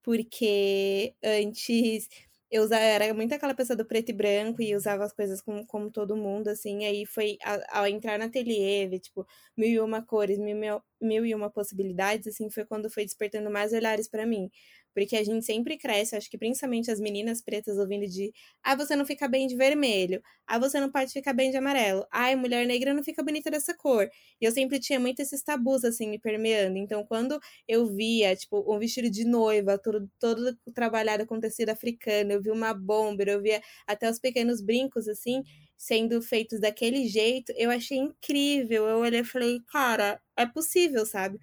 Porque antes eu era muito aquela pessoa do preto e branco e usava as coisas como, como todo mundo, assim. Aí foi ao entrar na ateliê, ver, tipo, mil e uma cores, mil, mil, mil e uma possibilidades, assim, foi quando foi despertando mais olhares para mim. Porque a gente sempre cresce, acho que principalmente as meninas pretas ouvindo de ah, você não fica bem de vermelho, ah, você não pode ficar bem de amarelo, ai, mulher negra não fica bonita dessa cor. E eu sempre tinha muito esses tabus, assim, me permeando. Então, quando eu via, tipo, um vestido de noiva, todo, todo trabalhado com tecido africano, eu vi uma bomber, eu via até os pequenos brincos, assim, sendo feitos daquele jeito, eu achei incrível. Eu olhei e falei, cara, é possível, sabe?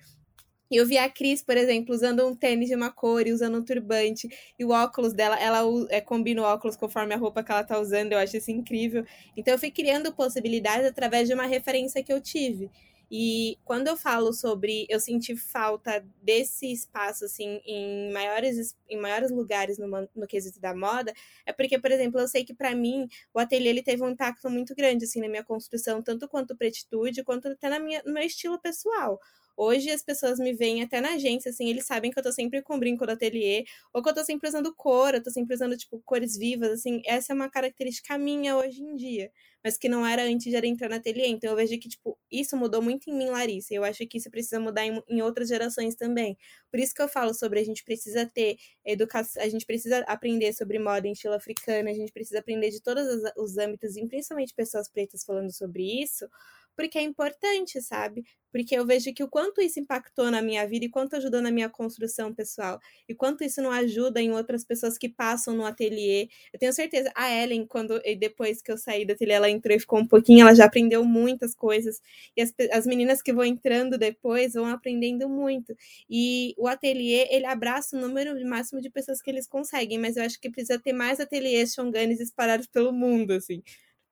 Eu vi a Cris, por exemplo, usando um tênis de uma cor e usando um turbante. E o óculos dela, ela é, combina o óculos conforme a roupa que ela tá usando. Eu acho isso incrível. Então eu fui criando possibilidades através de uma referência que eu tive. E quando eu falo sobre eu senti falta desse espaço assim em maiores em maiores lugares no, no quesito da moda, é porque, por exemplo, eu sei que para mim o ateliê ele teve um impacto muito grande assim na minha construção, tanto quanto pretitude, quanto até na minha, no meu estilo pessoal. Hoje as pessoas me veem até na agência, assim, eles sabem que eu tô sempre com brinco do ateliê, ou que eu tô sempre usando cor, eu tô sempre usando, tipo, cores vivas, assim, essa é uma característica minha hoje em dia, mas que não era antes de entrar no ateliê, então eu vejo que, tipo, isso mudou muito em mim, Larissa, eu acho que isso precisa mudar em, em outras gerações também. Por isso que eu falo sobre a gente precisa ter educação, a gente precisa aprender sobre moda em estilo africano, a gente precisa aprender de todos os âmbitos, e principalmente pessoas pretas falando sobre isso, porque é importante, sabe? Porque eu vejo que o quanto isso impactou na minha vida e quanto ajudou na minha construção pessoal, e quanto isso não ajuda em outras pessoas que passam no ateliê. Eu tenho certeza, a Ellen, quando depois que eu saí do ateliê, ela entrou e ficou um pouquinho, ela já aprendeu muitas coisas, e as, as meninas que vão entrando depois vão aprendendo muito. E o ateliê, ele abraça o número máximo de pessoas que eles conseguem, mas eu acho que precisa ter mais ateliês Shonganes espalhados pelo mundo, assim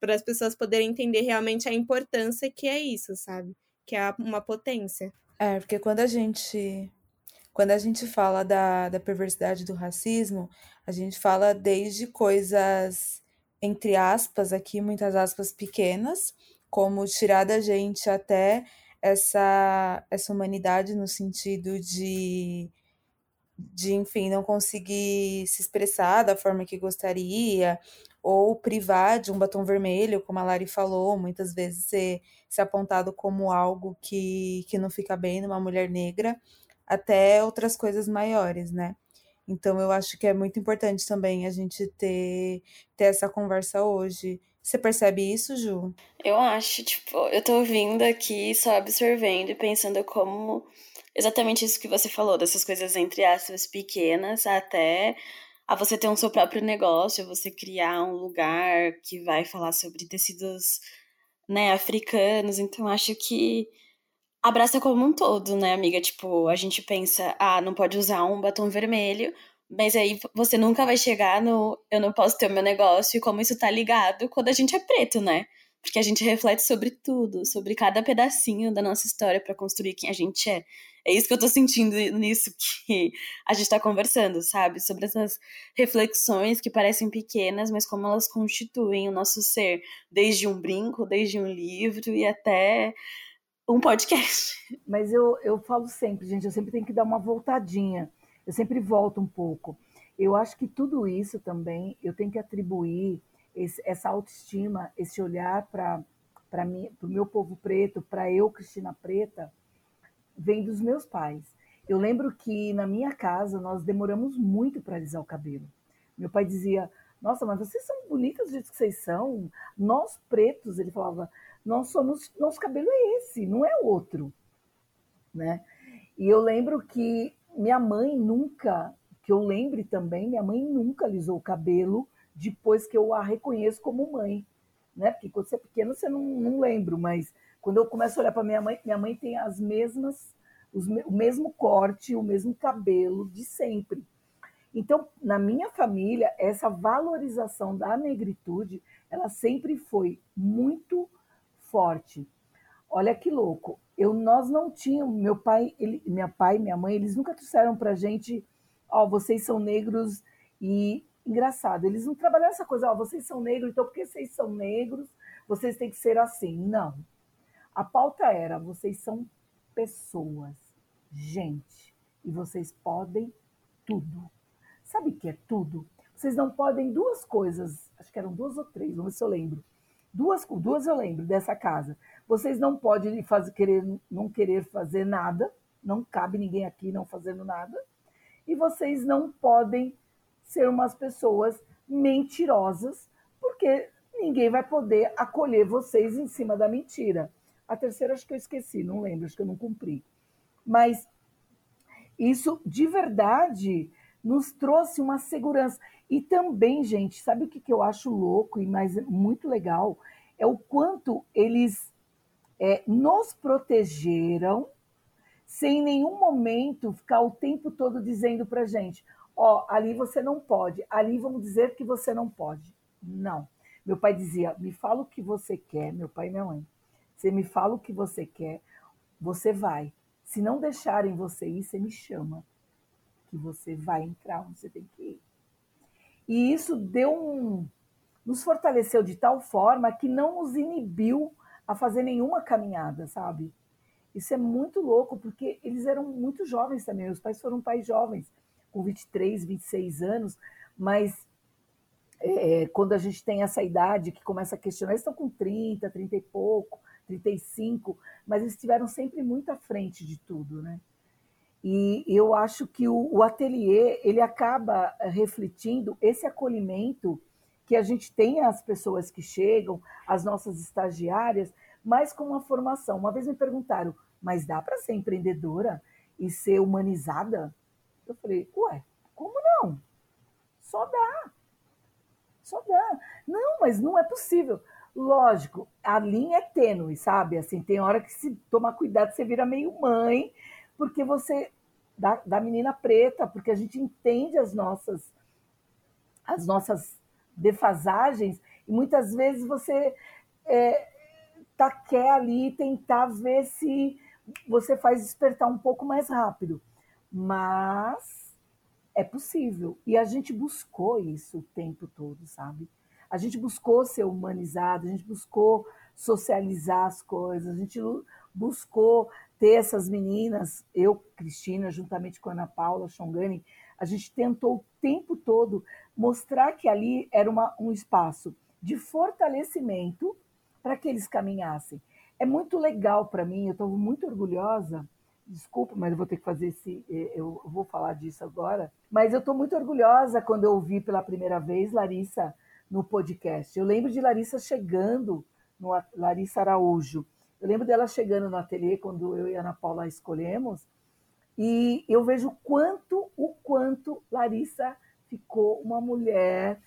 para as pessoas poderem entender realmente a importância que é isso, sabe? Que é uma potência. É, porque quando a gente quando a gente fala da, da perversidade do racismo, a gente fala desde coisas, entre aspas, aqui, muitas aspas pequenas, como tirar da gente até essa, essa humanidade no sentido de, de, enfim, não conseguir se expressar da forma que gostaria, ou privar de um batom vermelho, como a Lari falou, muitas vezes ser, ser apontado como algo que, que não fica bem numa mulher negra, até outras coisas maiores, né? Então eu acho que é muito importante também a gente ter, ter essa conversa hoje. Você percebe isso, Ju? Eu acho, tipo, eu tô ouvindo aqui, só absorvendo e pensando como exatamente isso que você falou, dessas coisas entre aspas pequenas até a você ter um seu próprio negócio, você criar um lugar que vai falar sobre tecidos né, africanos. Então, acho que abraça como um todo, né, amiga? Tipo, a gente pensa, ah, não pode usar um batom vermelho, mas aí você nunca vai chegar no eu não posso ter o meu negócio e como isso tá ligado quando a gente é preto, né? Porque a gente reflete sobre tudo, sobre cada pedacinho da nossa história para construir quem a gente é. É isso que eu tô sentindo nisso que a gente tá conversando, sabe? Sobre essas reflexões que parecem pequenas, mas como elas constituem o nosso ser, desde um brinco, desde um livro e até um podcast. Mas eu, eu falo sempre, gente, eu sempre tenho que dar uma voltadinha. Eu sempre volto um pouco. Eu acho que tudo isso também eu tenho que atribuir esse, essa autoestima, esse olhar para o meu povo preto, para eu, Cristina Preta, vem dos meus pais. Eu lembro que na minha casa nós demoramos muito para alisar o cabelo. Meu pai dizia: Nossa, mas vocês são bonitas do jeito que vocês são. Nós pretos, ele falava, nós somos, nosso cabelo é esse, não é outro, né? E eu lembro que minha mãe nunca, que eu lembre também, minha mãe nunca alisou o cabelo depois que eu a reconheço como mãe. né? Porque quando você é pequeno você não, não lembra, mas quando eu começo a olhar para minha mãe, minha mãe tem as mesmas, os, o mesmo corte, o mesmo cabelo de sempre. Então, na minha família, essa valorização da negritude, ela sempre foi muito forte. Olha que louco. Eu, nós não tínhamos, meu pai, ele, minha pai, minha mãe, eles nunca trouxeram para gente, ó, oh, vocês são negros e engraçado, eles não trabalharam essa coisa, ó, vocês são negros, então porque vocês são negros, vocês têm que ser assim. Não. A pauta era, vocês são pessoas, gente, e vocês podem tudo. Sabe o que é tudo? Vocês não podem duas coisas, acho que eram duas ou três, vamos ver se eu lembro. Duas, duas eu lembro dessa casa. Vocês não podem fazer, querer, não querer fazer nada, não cabe ninguém aqui não fazendo nada. E vocês não podem ser umas pessoas mentirosas, porque ninguém vai poder acolher vocês em cima da mentira. A terceira acho que eu esqueci, não lembro, acho que eu não cumpri. Mas isso de verdade nos trouxe uma segurança. E também, gente, sabe o que, eu acho louco e mais muito legal? É o quanto eles é, nos protegeram sem em nenhum momento ficar o tempo todo dizendo para gente: ó, ali você não pode, ali vamos dizer que você não pode. Não. Meu pai dizia: me fala o que você quer, meu pai e minha mãe. Você me fala o que você quer, você vai. Se não deixarem você ir, você me chama que você vai entrar onde você tem que ir. E isso deu um. nos fortaleceu de tal forma que não nos inibiu a fazer nenhuma caminhada, sabe? Isso é muito louco, porque eles eram muito jovens também. Os pais foram pais jovens, com 23, 26 anos, mas é, quando a gente tem essa idade que começa a questionar, eles estão com 30, 30 e pouco, 35, mas eles estiveram sempre muito à frente de tudo, né? E eu acho que o, o ateliê ele acaba refletindo esse acolhimento que a gente tem às pessoas que chegam, as nossas estagiárias, mas com uma formação. Uma vez me perguntaram, mas dá para ser empreendedora e ser humanizada? Eu falei, ué, como não? Só dá. Só dá. Não, mas não é possível. Lógico, a linha é tênue, sabe? Assim, tem hora que se tomar cuidado, você vira meio mãe, porque você da, da menina preta, porque a gente entende as nossas as nossas defasagens e muitas vezes você é, tá, quer ali tentar ver se você faz despertar um pouco mais rápido, mas é possível e a gente buscou isso o tempo todo, sabe? A gente buscou ser humanizado, a gente buscou socializar as coisas, a gente buscou ter essas meninas, eu, Cristina, juntamente com a Ana Paula Chongani, a gente tentou o tempo todo mostrar que ali era uma, um espaço de fortalecimento para que eles caminhassem. É muito legal para mim, eu estou muito orgulhosa, desculpa, mas eu vou ter que fazer esse, eu vou falar disso agora, mas eu estou muito orgulhosa quando eu ouvi pela primeira vez Larissa no podcast. Eu lembro de Larissa chegando, no Larissa Araújo, eu lembro dela chegando no ateliê quando eu e Ana Paula escolhemos, e eu vejo quanto, o quanto Larissa ficou uma mulher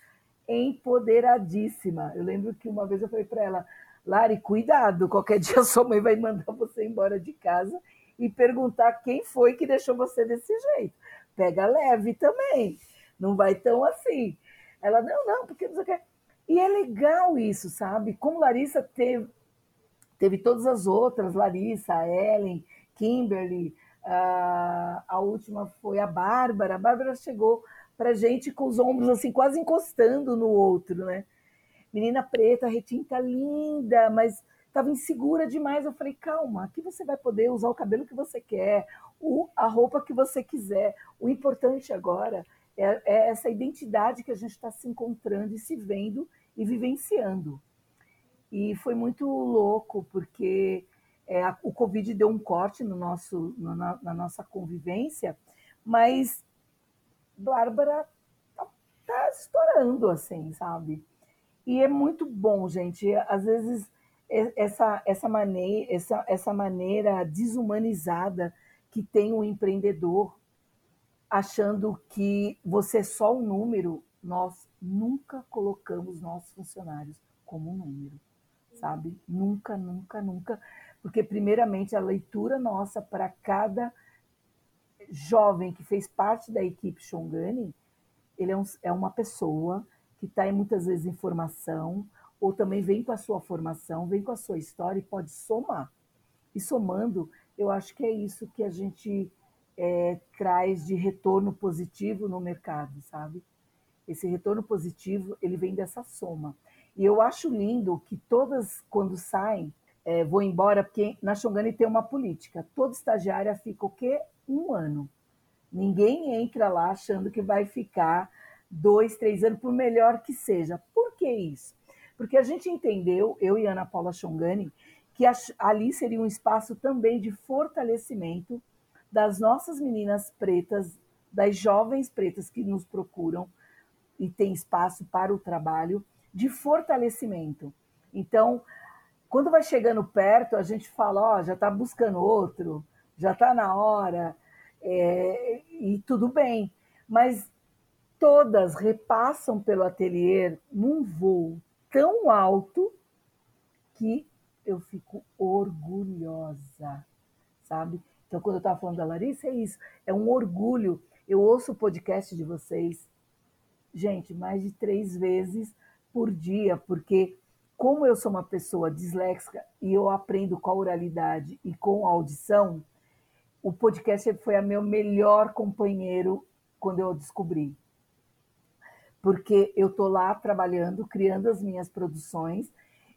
empoderadíssima. Eu lembro que uma vez eu falei para ela, Lari, cuidado, qualquer (laughs) dia sua mãe vai mandar você embora de casa e perguntar quem foi que deixou você desse jeito. Pega leve também, não vai tão assim. Ela, não, não, porque não sei o que. E é legal isso, sabe? Como Larissa teve, Teve todas as outras, Larissa, Ellen, Kimberly, uh, a última foi a Bárbara. A Bárbara chegou para gente com os ombros assim, quase encostando no outro, né? Menina preta, retinta linda, mas estava insegura demais. Eu falei, calma, aqui você vai poder usar o cabelo que você quer, o, a roupa que você quiser. O importante agora é, é essa identidade que a gente está se encontrando e se vendo e vivenciando. E foi muito louco, porque é, a, o Covid deu um corte no nosso, no, na, na, nossa convivência, mas Bárbara tá, tá estourando, assim, sabe? E é muito bom, gente. Às vezes, essa, essa, maneira, essa, essa maneira desumanizada que tem o empreendedor, achando que você é só um número, nós nunca colocamos nossos funcionários como um número, sabe? Nunca, nunca, nunca. Porque, primeiramente, a leitura nossa para cada jovem que fez parte da equipe Shongani, ele é, um, é uma pessoa que está muitas vezes em formação, ou também vem com a sua formação, vem com a sua história e pode somar. E somando, eu acho que é isso que a gente é, traz de retorno positivo no mercado, sabe? Esse retorno positivo, ele vem dessa soma. E eu acho lindo que todas, quando saem, é, vou embora, porque na Xongani tem uma política. Toda estagiária fica o quê? Um ano. Ninguém entra lá achando que vai ficar dois, três anos, por melhor que seja. Por que isso? Porque a gente entendeu, eu e Ana Paula Xongani, que ali seria um espaço também de fortalecimento das nossas meninas pretas, das jovens pretas que nos procuram e tem espaço para o trabalho, de fortalecimento. Então, quando vai chegando perto, a gente fala, ó, oh, já está buscando outro, já está na hora, é, e tudo bem. Mas todas repassam pelo ateliê num voo tão alto que eu fico orgulhosa, sabe? Então, quando eu estava falando da Larissa, é isso. É um orgulho. Eu ouço o podcast de vocês, gente, mais de três vezes por dia, porque como eu sou uma pessoa disléxica e eu aprendo com a oralidade e com a audição, o podcast foi a meu melhor companheiro quando eu descobri. Porque eu tô lá trabalhando, criando as minhas produções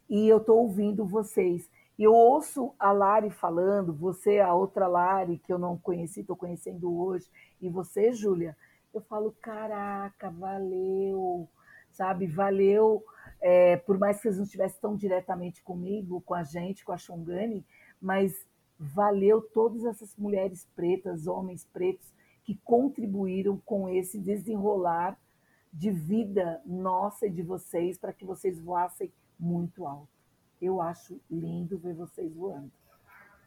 e eu tô ouvindo vocês. E eu ouço a Lari falando, você, a outra Lari, que eu não conheci, estou conhecendo hoje, e você, Júlia. Eu falo, caraca, valeu, sabe? Valeu, é, por mais que vocês não estivessem tão diretamente comigo, com a gente, com a Xongani, mas valeu todas essas mulheres pretas, homens pretos, que contribuíram com esse desenrolar de vida nossa e de vocês para que vocês voassem muito alto. Eu acho lindo ver vocês voando.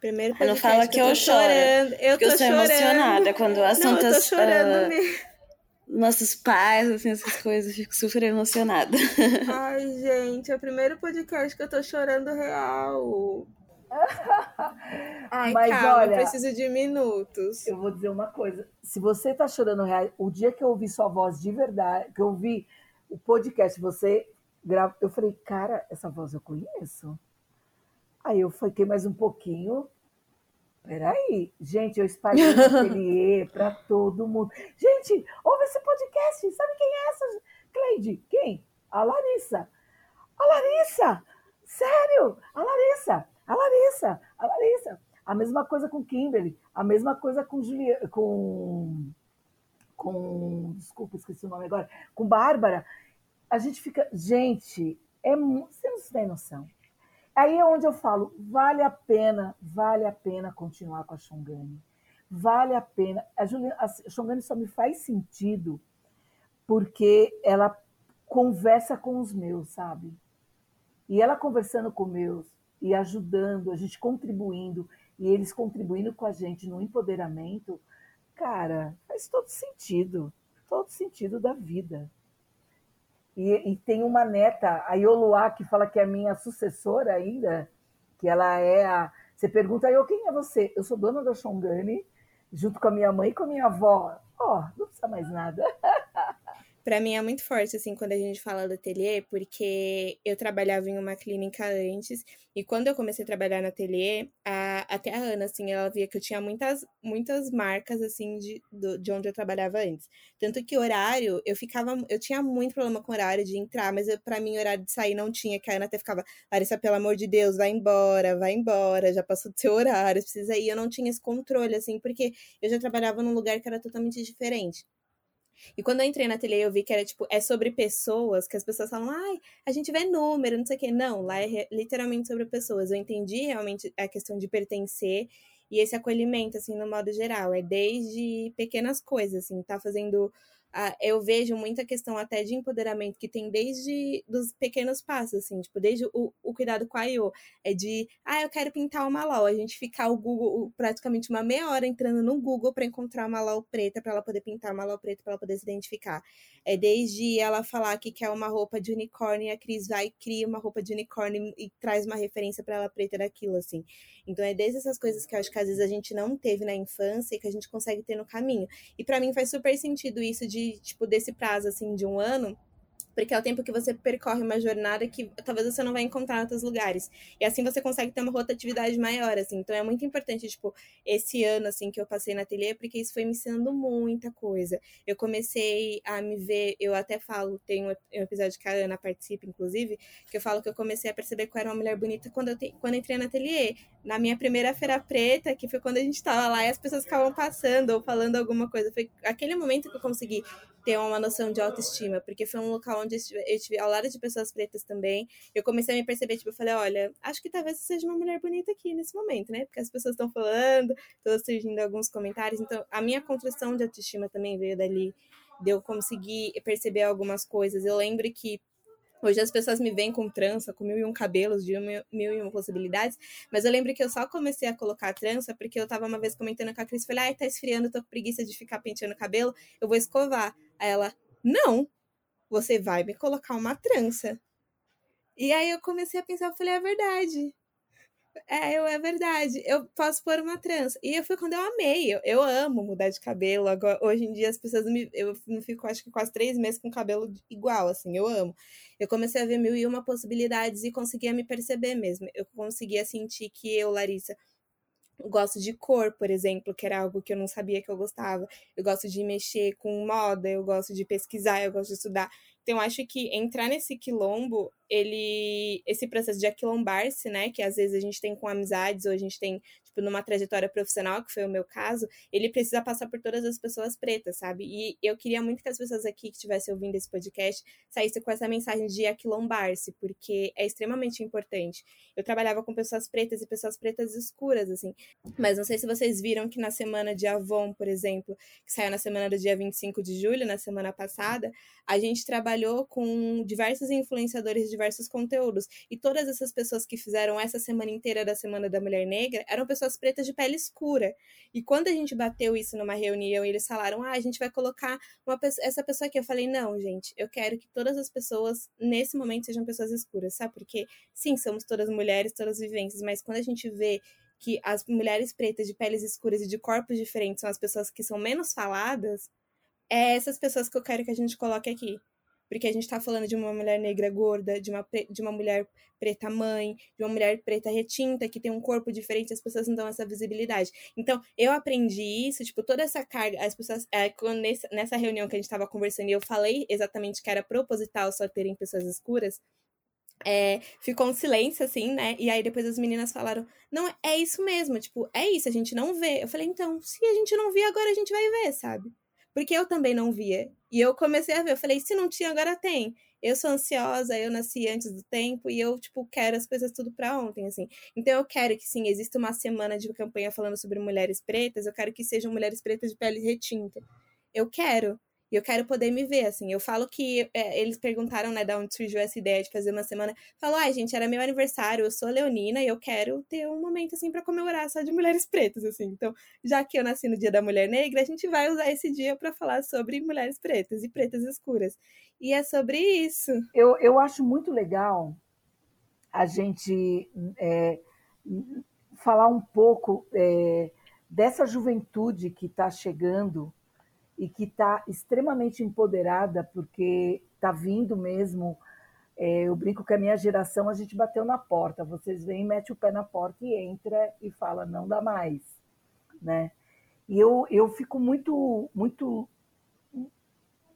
Primeiro não fala que eu, eu choro. Chorando. Eu tô eu sou chorando. emocionada quando o assunto não, eu tô chorando uh, mesmo. nossos pais, assim, essas coisas, eu fico super emocionada. Ai, gente, é o primeiro podcast que eu tô chorando real. Ai, Mas calma, olha, eu preciso de minutos. Eu vou dizer uma coisa. Se você tá chorando real, o dia que eu ouvi sua voz de verdade, que eu ouvi o podcast, você grava. Eu falei, cara, essa voz eu conheço. Aí eu fiquei mais um pouquinho. Peraí, gente, eu espalhei no ateliê (laughs) para todo mundo. Gente, ouve esse podcast. Sabe quem é essa? Cleide, quem? A Larissa. A Larissa! Sério? A Larissa! A Larissa! A Larissa! A mesma coisa com Kimberly, a mesma coisa com Julia, com com desculpa, esqueci o nome agora, com Bárbara a gente fica, gente, é você não tem noção. Aí é onde eu falo, vale a pena, vale a pena continuar com a Xongani. Vale a pena. A, Juliana, a só me faz sentido porque ela conversa com os meus, sabe? E ela conversando com meus e ajudando, a gente contribuindo, e eles contribuindo com a gente no empoderamento, cara, faz todo sentido, todo sentido da vida. E, e, tem uma neta, a Ioluá, que fala que é minha sucessora ainda, que ela é a. Você pergunta, eu quem é você? Eu sou dona da Xongani, junto com a minha mãe e com a minha avó. Ó, oh, não precisa mais nada. (laughs) para mim é muito forte, assim, quando a gente fala do ateliê, porque eu trabalhava em uma clínica antes, e quando eu comecei a trabalhar no ateliê, a, até a Ana, assim, ela via que eu tinha muitas, muitas marcas, assim, de, de onde eu trabalhava antes. Tanto que horário, eu ficava, eu tinha muito problema com horário de entrar, mas para mim horário de sair não tinha, que a Ana até ficava, Larissa, pelo amor de Deus, vai embora, vai embora, já passou do seu horário, precisa ir. Eu não tinha esse controle, assim, porque eu já trabalhava num lugar que era totalmente diferente. E quando eu entrei na ateliê, eu vi que era tipo, é sobre pessoas, que as pessoas falam, ai, a gente vê número, não sei o quê. Não, lá é literalmente sobre pessoas. Eu entendi realmente a questão de pertencer e esse acolhimento, assim, no modo geral. É desde pequenas coisas, assim, tá fazendo eu vejo muita questão até de empoderamento que tem desde dos pequenos passos, assim, tipo, desde o, o cuidado com a IO. É de, ah, eu quero pintar uma LOL. A gente ficar o Google praticamente uma meia hora entrando no Google para encontrar uma LOL preta, para ela poder pintar uma LOL preta, para ela poder se identificar. É desde ela falar que quer uma roupa de unicórnio e a Cris vai e cria uma roupa de unicórnio e traz uma referência para ela preta daquilo, assim. Então é desde essas coisas que eu acho que às vezes a gente não teve na infância e que a gente consegue ter no caminho. E para mim faz super sentido isso de tipo, desse prazo, assim, de um ano, porque é o tempo que você percorre uma jornada que talvez você não vai encontrar em outros lugares. E assim você consegue ter uma rotatividade maior, assim. Então é muito importante, tipo, esse ano, assim, que eu passei na ateliê, porque isso foi me ensinando muita coisa. Eu comecei a me ver, eu até falo, tem um episódio que a Ana participa, inclusive, que eu falo que eu comecei a perceber que eu era uma mulher bonita quando eu, te, quando eu entrei na ateliê. Na minha primeira feira preta, que foi quando a gente tava lá e as pessoas ficavam passando ou falando alguma coisa. Foi aquele momento que eu consegui ter uma noção de autoestima, porque foi um local onde eu estive ao lado de pessoas pretas também. Eu comecei a me perceber, tipo, eu falei, olha, acho que talvez você seja uma mulher bonita aqui nesse momento, né? Porque as pessoas estão falando, estão surgindo alguns comentários. Então, a minha construção de autoestima também veio dali, de eu conseguir perceber algumas coisas. Eu lembro que Hoje as pessoas me veem com trança, com mil e um cabelos, de mil, mil e uma possibilidades. Mas eu lembro que eu só comecei a colocar trança porque eu tava uma vez comentando com a Cris, falei, ai, tá esfriando, tô com preguiça de ficar penteando o cabelo, eu vou escovar. Aí ela, não, você vai me colocar uma trança. E aí eu comecei a pensar, eu falei, é verdade. É, eu, é verdade. Eu posso pôr uma trança. E foi quando eu amei. Eu, eu amo mudar de cabelo. Agora, hoje em dia as pessoas me. Eu não fico, acho que quase três meses com cabelo igual, assim. Eu amo. Eu comecei a ver mil e uma possibilidades e conseguia me perceber mesmo. Eu conseguia sentir que eu, Larissa, gosto de cor, por exemplo, que era algo que eu não sabia que eu gostava. Eu gosto de mexer com moda, eu gosto de pesquisar, eu gosto de estudar. Então, acho que entrar nesse quilombo, ele. Esse processo de aquilombar-se, né? Que às vezes a gente tem com amizades, ou a gente tem, tipo, numa trajetória profissional, que foi o meu caso, ele precisa passar por todas as pessoas pretas, sabe? E eu queria muito que as pessoas aqui que estivessem ouvindo esse podcast saíssem com essa mensagem de aquilombar-se, porque é extremamente importante. Eu trabalhava com pessoas pretas e pessoas pretas escuras, assim. Mas não sei se vocês viram que na semana de Avon, por exemplo, que saiu na semana do dia 25 de julho, na semana passada, a gente trabalhou com diversos influenciadores diversos conteúdos. E todas essas pessoas que fizeram essa semana inteira da Semana da Mulher Negra eram pessoas pretas de pele escura. E quando a gente bateu isso numa reunião, eles falaram: ah, a gente vai colocar uma pessoa, essa pessoa aqui. Eu falei: não, gente, eu quero que todas as pessoas nesse momento sejam pessoas escuras, sabe? Porque, sim, somos todas mulheres, todas vivências, mas quando a gente vê que as mulheres pretas de peles escuras e de corpos diferentes são as pessoas que são menos faladas, é essas pessoas que eu quero que a gente coloque aqui. Porque a gente está falando de uma mulher negra gorda, de uma, de uma mulher preta mãe, de uma mulher preta retinta, que tem um corpo diferente, as pessoas não dão essa visibilidade. Então, eu aprendi isso, tipo, toda essa carga, as pessoas, é, nesse, nessa reunião que a gente estava conversando, e eu falei exatamente que era proposital só terem pessoas escuras, é, ficou um silêncio, assim, né? E aí depois as meninas falaram: Não, é isso mesmo, tipo, é isso, a gente não vê. Eu falei: Então, se a gente não vê, agora a gente vai ver, sabe? Porque eu também não via. E eu comecei a ver, eu falei, se não tinha, agora tem. Eu sou ansiosa, eu nasci antes do tempo e eu, tipo, quero as coisas tudo para ontem, assim. Então eu quero que, sim, exista uma semana de campanha falando sobre mulheres pretas, eu quero que sejam mulheres pretas de pele retinta. Eu quero. E eu quero poder me ver, assim. Eu falo que é, eles perguntaram, né, da onde surgiu essa ideia de fazer uma semana. Falou, ai, gente, era meu aniversário, eu sou leonina e eu quero ter um momento, assim, para comemorar só de mulheres pretas, assim. Então, já que eu nasci no Dia da Mulher Negra, a gente vai usar esse dia para falar sobre mulheres pretas e pretas escuras. E é sobre isso. Eu, eu acho muito legal a gente é, falar um pouco é, dessa juventude que está chegando e que está extremamente empoderada, porque está vindo mesmo. É, eu brinco que a minha geração a gente bateu na porta. Vocês vêm, mete o pé na porta e entra e fala não dá mais, né? E eu, eu fico muito muito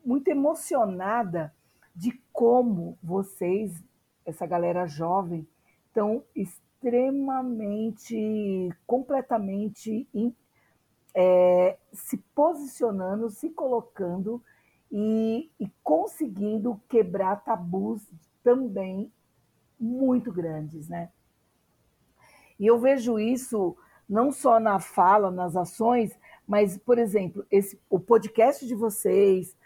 muito emocionada de como vocês, essa galera jovem, estão extremamente, completamente é, se posicionando, se colocando e, e conseguindo quebrar tabus também muito grandes, né? E eu vejo isso não só na fala, nas ações, mas, por exemplo, esse, o podcast de vocês,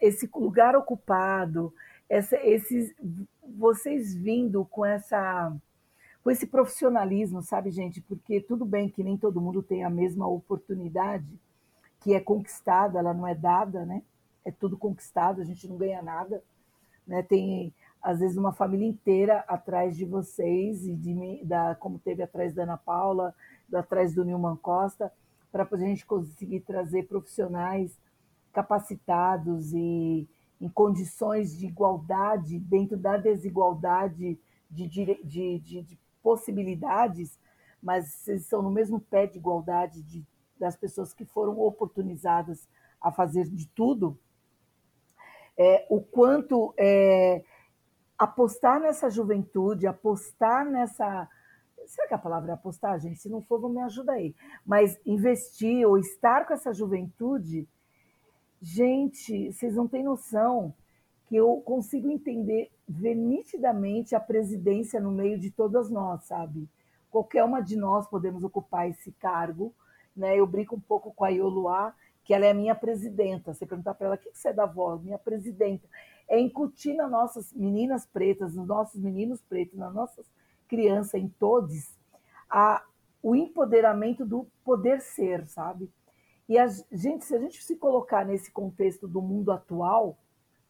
esse lugar ocupado, essa, esses, vocês vindo com essa com esse profissionalismo, sabe, gente? Porque tudo bem que nem todo mundo tem a mesma oportunidade que é conquistada, ela não é dada, né? É tudo conquistado, a gente não ganha nada, né? Tem às vezes uma família inteira atrás de vocês e de mim, da como teve atrás da Ana Paula, atrás do Nilman Costa, para a gente conseguir trazer profissionais capacitados e em condições de igualdade, dentro da desigualdade de, de, de, de possibilidades, mas eles estão no mesmo pé de igualdade de, das pessoas que foram oportunizadas a fazer de tudo, é, o quanto é, apostar nessa juventude, apostar nessa. Será que a palavra é apostar, gente? Se não for, me ajudar aí. Mas investir ou estar com essa juventude Gente, vocês não têm noção que eu consigo entender, ver nitidamente a presidência no meio de todas nós, sabe? Qualquer uma de nós podemos ocupar esse cargo, né? Eu brinco um pouco com a Ioluá, que ela é a minha presidenta. Você perguntar para ela, o que você é da voz? Minha presidenta. É incutir nas nossas meninas pretas, nos nossos meninos pretos, nas nossas crianças, em todos, a, o empoderamento do poder ser, sabe? E a gente, se a gente se colocar nesse contexto do mundo atual,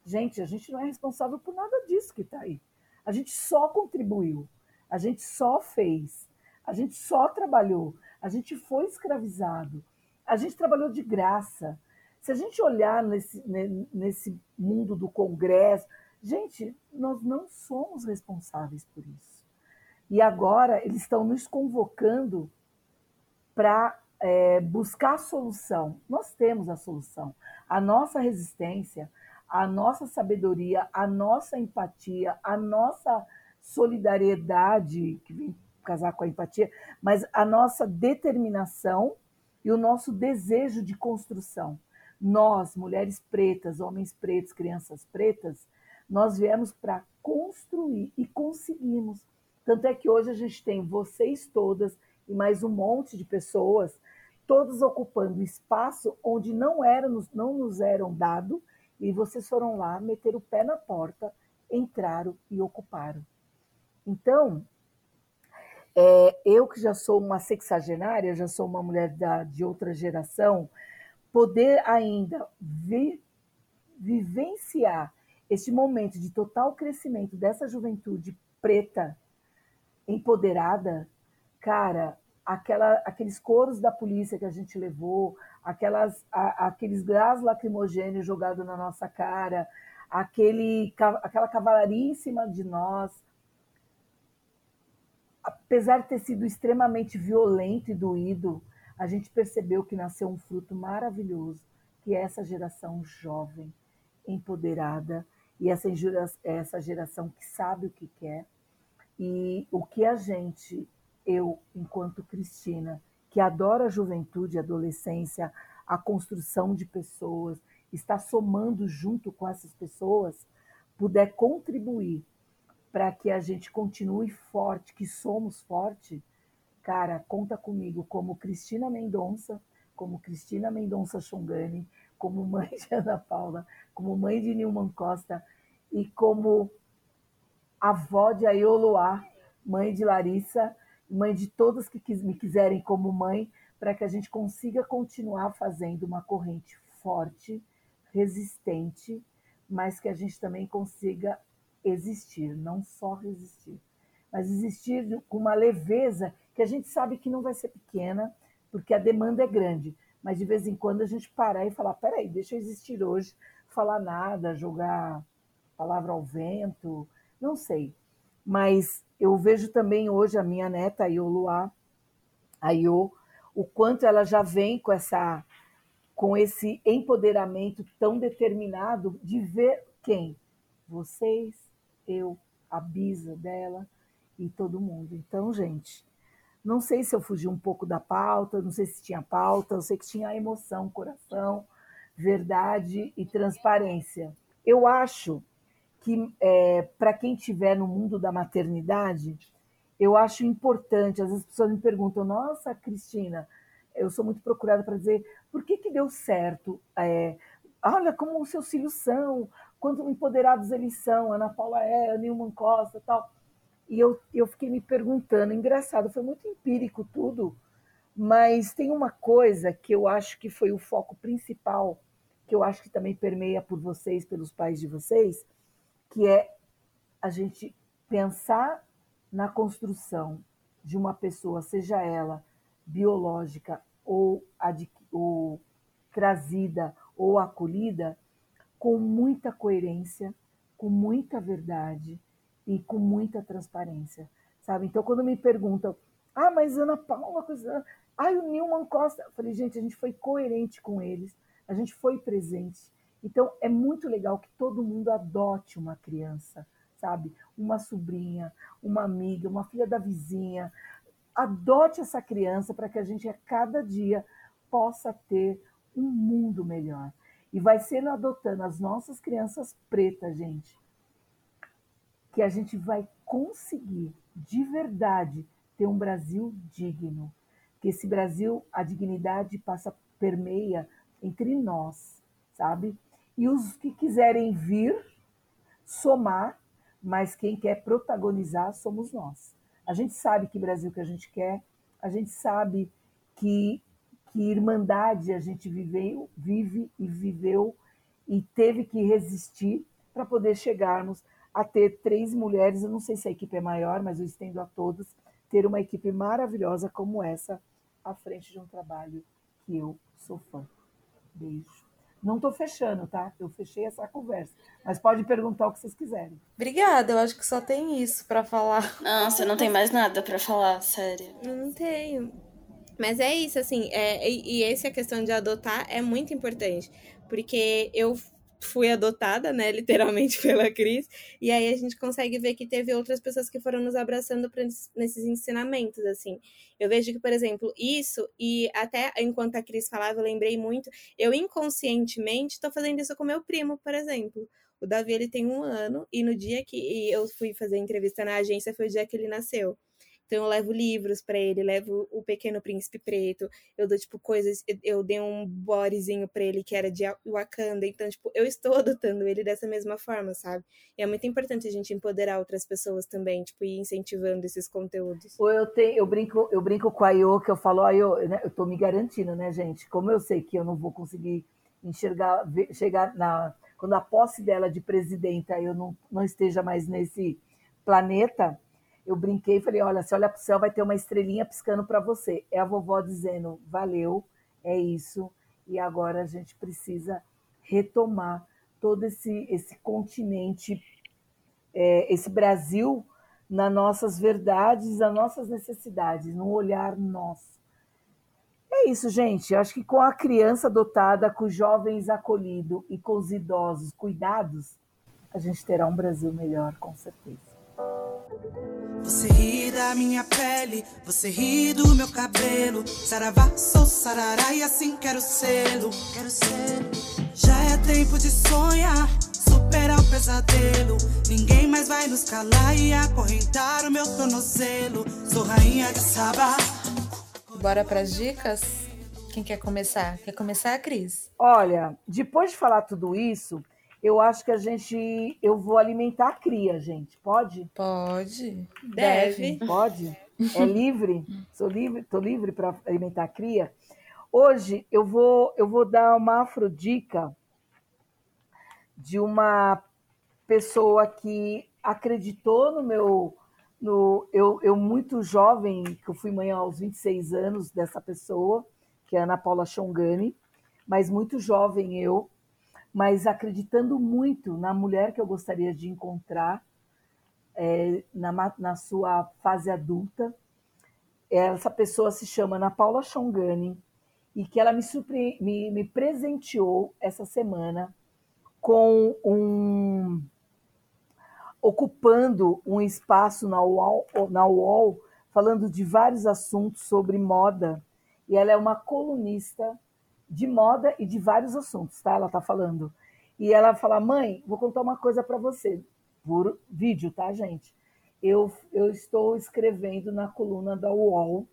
gente, a gente não é responsável por nada disso que está aí. A gente só contribuiu, a gente só fez, a gente só trabalhou, a gente foi escravizado, a gente trabalhou de graça. Se a gente olhar nesse, nesse mundo do Congresso, gente, nós não somos responsáveis por isso. E agora eles estão nos convocando para é, buscar a solução. Nós temos a solução. A nossa resistência, a nossa sabedoria, a nossa empatia, a nossa solidariedade, que vem casar com a empatia, mas a nossa determinação e o nosso desejo de construção. Nós, mulheres pretas, homens pretos, crianças pretas, nós viemos para construir e conseguimos. Tanto é que hoje a gente tem vocês todas e mais um monte de pessoas todos ocupando espaço onde não, era, não nos eram dado, e vocês foram lá, meter o pé na porta, entraram e ocuparam. Então, é, eu que já sou uma sexagenária, já sou uma mulher da, de outra geração, poder ainda vi, vivenciar este momento de total crescimento dessa juventude preta, empoderada, cara, aquela, aqueles coros da polícia que a gente levou, aquelas, a, aqueles gás lacrimogêneos jogados na nossa cara, aquele, aquela cavalaria em cima de nós. Apesar de ter sido extremamente violento e doído, a gente percebeu que nasceu um fruto maravilhoso, que é essa geração jovem, empoderada, e essa, essa geração que sabe o que quer. E o que a gente eu, enquanto Cristina, que adora a juventude, a adolescência, a construção de pessoas, está somando junto com essas pessoas, puder contribuir para que a gente continue forte, que somos forte, cara, conta comigo como Cristina Mendonça, como Cristina Mendonça Chongani, como mãe de Ana Paula, como mãe de Nilman Costa e como avó de Aioloá, mãe de Larissa, mãe de todos que me quiserem como mãe, para que a gente consiga continuar fazendo uma corrente forte, resistente, mas que a gente também consiga existir, não só resistir, mas existir com uma leveza que a gente sabe que não vai ser pequena, porque a demanda é grande, mas de vez em quando a gente parar e falar: peraí, deixa eu existir hoje, falar nada, jogar palavra ao vento, não sei, mas eu vejo também hoje a minha neta, a Ioluá, a o quanto ela já vem com essa com esse empoderamento tão determinado de ver quem? Vocês, eu, a Bisa dela e todo mundo. Então, gente, não sei se eu fugi um pouco da pauta, não sei se tinha pauta, eu sei que tinha emoção, coração, verdade e transparência. Eu acho que é, para quem estiver no mundo da maternidade, eu acho importante. Às vezes as pessoas me perguntam: Nossa, Cristina, eu sou muito procurada para dizer por que, que deu certo. É, olha como os seus filhos são, quanto empoderados eles são, Ana Paula é, Nilman Costa tal. E eu, eu fiquei me perguntando, engraçado, foi muito empírico tudo, mas tem uma coisa que eu acho que foi o foco principal, que eu acho que também permeia por vocês, pelos pais de vocês, que é a gente pensar na construção de uma pessoa, seja ela biológica ou, ou trazida ou acolhida, com muita coerência, com muita verdade e com muita transparência, sabe? Então, quando me perguntam, ah, mas Ana Paula, coisa... ah, o Nilman Costa, eu falei, gente, a gente foi coerente com eles, a gente foi presente. Então, é muito legal que todo mundo adote uma criança, sabe? Uma sobrinha, uma amiga, uma filha da vizinha, adote essa criança para que a gente a cada dia possa ter um mundo melhor. E vai ser adotando as nossas crianças pretas, gente, que a gente vai conseguir de verdade ter um Brasil digno. Que esse Brasil, a dignidade passa permeia entre nós, sabe? E os que quiserem vir somar, mas quem quer protagonizar somos nós. A gente sabe que Brasil que a gente quer, a gente sabe que, que irmandade a gente viveu, vive e viveu e teve que resistir para poder chegarmos a ter três mulheres. Eu não sei se a equipe é maior, mas eu estendo a todos ter uma equipe maravilhosa como essa à frente de um trabalho que eu sou fã. Beijo. Não estou fechando, tá? Eu fechei essa conversa. Mas pode perguntar o que vocês quiserem. Obrigada, eu acho que só tem isso para falar. Nossa, não tem mais nada para falar, sério. Não tenho. Mas é isso, assim, é, e, e essa questão de adotar é muito importante. Porque eu fui adotada, né, literalmente (laughs) pela Cris, e aí a gente consegue ver que teve outras pessoas que foram nos abraçando pra, nesses ensinamentos, assim. Eu vejo que, por exemplo, isso, e até enquanto a Cris falava, eu lembrei muito, eu inconscientemente estou fazendo isso com meu primo, por exemplo. O Davi, ele tem um ano, e no dia que eu fui fazer entrevista na agência foi o dia que ele nasceu. Então eu levo livros para ele, levo o Pequeno Príncipe Preto, eu dou tipo coisas, eu dei um borezinho para ele que era de Wakanda, então tipo, eu estou (laughs) adotando ele dessa mesma forma, sabe? E é muito importante a gente empoderar outras pessoas também, tipo, incentivando esses conteúdos. Ou eu tenho, eu brinco, eu brinco com a Iô, que eu falo, ah, eu, né, eu tô me garantindo, né, gente? Como eu sei que eu não vou conseguir enxergar, ver, chegar na quando a posse dela de presidenta eu não, não esteja mais nesse planeta, eu brinquei e falei: olha, se olha para o céu, vai ter uma estrelinha piscando para você. É a vovó dizendo: valeu, é isso, e agora a gente precisa retomar todo esse, esse continente, é, esse Brasil, nas nossas verdades, nas nossas necessidades, no olhar nosso. É isso, gente. Eu acho que com a criança adotada, com os jovens acolhidos e com os idosos cuidados, a gente terá um Brasil melhor, com certeza. Você ri da minha pele, você ri do meu cabelo. Saravá, sou sarará e assim quero sê-lo. Quero ser. Já é tempo de sonhar, superar o pesadelo. Ninguém mais vai nos calar e acorrentar o meu tornozelo. Sou rainha de Sabá. Bora pras dicas? Quem quer começar? Quer começar, Cris? Olha, depois de falar tudo isso, eu acho que a gente. Eu vou alimentar a cria, gente. Pode? Pode. Deve. Pode? É livre? (laughs) Sou livre? Estou livre para alimentar a cria? Hoje eu vou, eu vou dar uma afrodica de uma pessoa que acreditou no meu. No, eu, eu, muito jovem, que eu fui mãe aos 26 anos dessa pessoa, que é a Ana Paula Chongani, mas muito jovem eu, mas acreditando muito na mulher que eu gostaria de encontrar é, na, na, sua fase adulta. Essa pessoa se chama Ana Paula Chongani e que ela me, surpre... me, me presenteou essa semana com um ocupando um espaço na UOL, na UOL falando de vários assuntos sobre moda e ela é uma colunista de moda e de vários assuntos, tá? Ela está falando. E ela fala: mãe, vou contar uma coisa para você, por vídeo, tá, gente? Eu, eu estou escrevendo na coluna da UOL,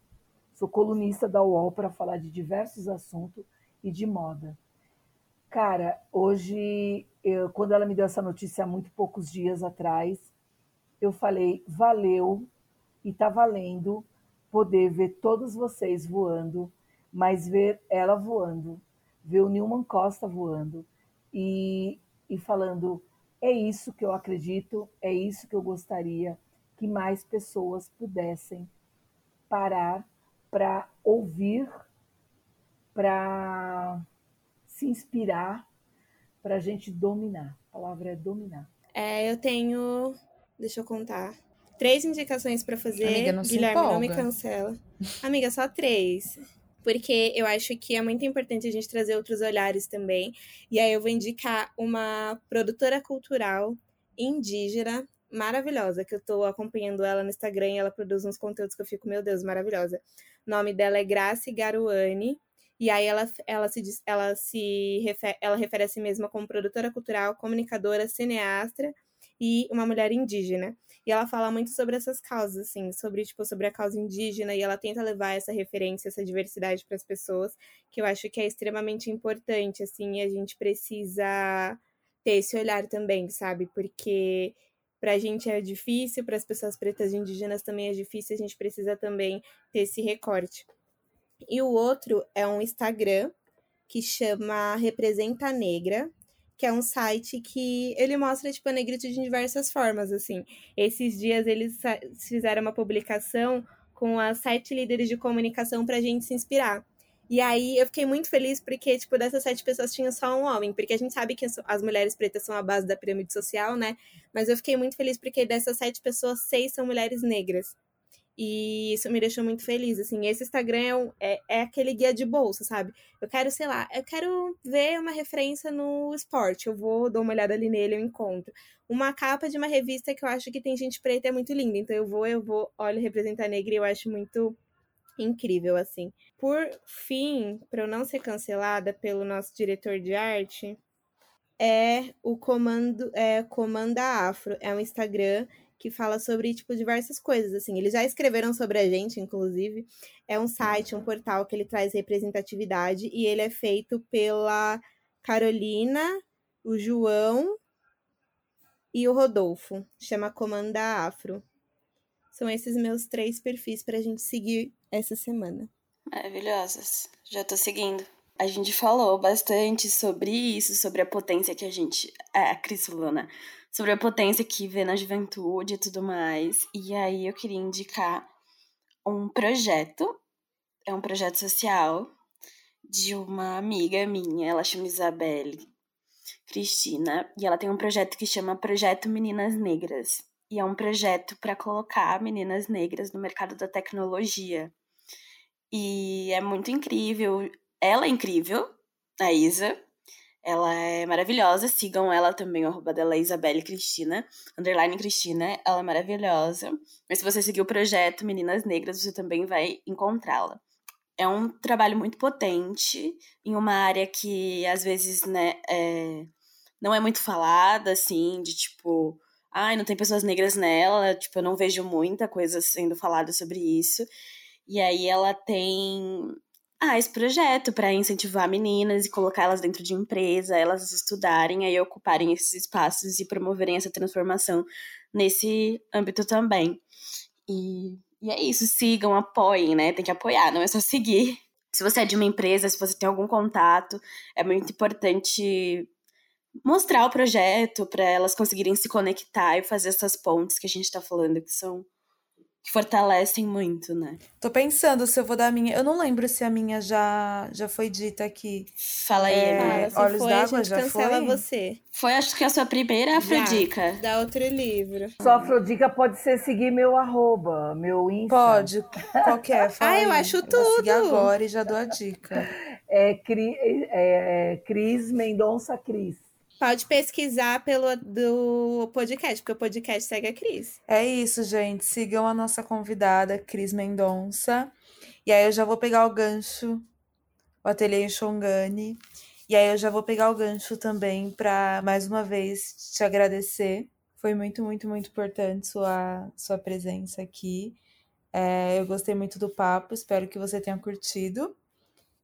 sou colunista da UOL para falar de diversos assuntos e de moda. Cara, hoje, eu, quando ela me deu essa notícia há muito poucos dias atrás, eu falei, valeu e tá valendo poder ver todos vocês voando, mas ver ela voando, ver o Newman Costa voando e, e falando, é isso que eu acredito, é isso que eu gostaria que mais pessoas pudessem parar para ouvir, para se inspirar, para a gente dominar. A palavra é dominar. É, eu tenho, deixa eu contar, três indicações para fazer. Amiga, não se Guilherme, não me cancela. Amiga, só três. Porque eu acho que é muito importante a gente trazer outros olhares também. E aí eu vou indicar uma produtora cultural indígena maravilhosa, que eu tô acompanhando ela no Instagram e ela produz uns conteúdos que eu fico, meu Deus, maravilhosa. O nome dela é Grace Garuani. E aí ela, ela se ela se refere, ela refere a si mesma como produtora cultural, comunicadora, cineasta e uma mulher indígena. E ela fala muito sobre essas causas, assim, sobre, tipo, sobre a causa indígena, e ela tenta levar essa referência, essa diversidade para as pessoas, que eu acho que é extremamente importante, assim, e a gente precisa ter esse olhar também, sabe? Porque pra gente é difícil, para as pessoas pretas e indígenas também é difícil, a gente precisa também ter esse recorte. E o outro é um Instagram que chama Representa Negra, que é um site que ele mostra, tipo, a negritude de diversas formas, assim. Esses dias eles fizeram uma publicação com as sete líderes de comunicação pra gente se inspirar. E aí eu fiquei muito feliz porque, tipo, dessas sete pessoas tinha só um homem, porque a gente sabe que as mulheres pretas são a base da pirâmide social, né? Mas eu fiquei muito feliz porque dessas sete pessoas, seis são mulheres negras. E isso me deixou muito feliz, assim. Esse Instagram é, é, é aquele guia de bolsa, sabe? Eu quero, sei lá, eu quero ver uma referência no esporte. Eu vou, dou uma olhada ali nele, eu encontro. Uma capa de uma revista que eu acho que tem gente preta é muito linda. Então eu vou, eu vou, olho, representa negra e eu acho muito incrível, assim. Por fim, para eu não ser cancelada pelo nosso diretor de arte, é o Comando, é Comanda Afro. É um Instagram que fala sobre, tipo, diversas coisas, assim. Eles já escreveram sobre a gente, inclusive. É um site, um portal que ele traz representatividade e ele é feito pela Carolina, o João e o Rodolfo. Chama Comanda Afro. São esses meus três perfis pra gente seguir essa semana. Maravilhosas. Já tô seguindo. A gente falou bastante sobre isso, sobre a potência que a gente. É, a Cris falou, né? Sobre a potência que vê na juventude e tudo mais. E aí eu queria indicar um projeto. É um projeto social de uma amiga minha. Ela chama Isabelle Cristina. E ela tem um projeto que chama Projeto Meninas Negras. E é um projeto para colocar meninas negras no mercado da tecnologia. E é muito incrível. Ela é incrível, a Isa. Ela é maravilhosa. Sigam ela também, o arroba dela é Isabelle Cristina, underline Cristina. Ela é maravilhosa. Mas se você seguir o projeto Meninas Negras, você também vai encontrá-la. É um trabalho muito potente em uma área que às vezes, né, é, não é muito falada, assim, de tipo, ai, não tem pessoas negras nela, tipo, eu não vejo muita coisa sendo falada sobre isso. E aí ela tem ah, esse projeto para incentivar meninas e colocá-las dentro de empresa, elas estudarem, aí ocuparem esses espaços e promoverem essa transformação nesse âmbito também. E, e é isso, sigam, apoiem, né? Tem que apoiar, não é só seguir. Se você é de uma empresa, se você tem algum contato, é muito importante mostrar o projeto para elas conseguirem se conectar e fazer essas pontes que a gente está falando que são que fortalecem muito, né? Tô pensando se eu vou dar a minha. Eu não lembro se a minha já, já foi dita aqui. Fala aí, É. Fala, se Olhos foi, a d'Água gente já cancela foi? você. Foi, acho que a sua primeira Afrodica. Dá outro livro. Só Afrodica pode ser seguir meu arroba, meu Insta. Pode. Qual que é? Fala (laughs) Ah, eu aí. acho seguir tudo. agora e já dou a dica. É, Cri, é, é Cris Mendonça Cris. Pode pesquisar pelo do podcast, porque o podcast segue a Cris. É isso, gente. Sigam a nossa convidada, Cris Mendonça. E aí eu já vou pegar o gancho, o Ateliê em Xongani. E aí eu já vou pegar o gancho também para mais uma vez te agradecer. Foi muito, muito, muito importante sua, sua presença aqui. É, eu gostei muito do papo, espero que você tenha curtido.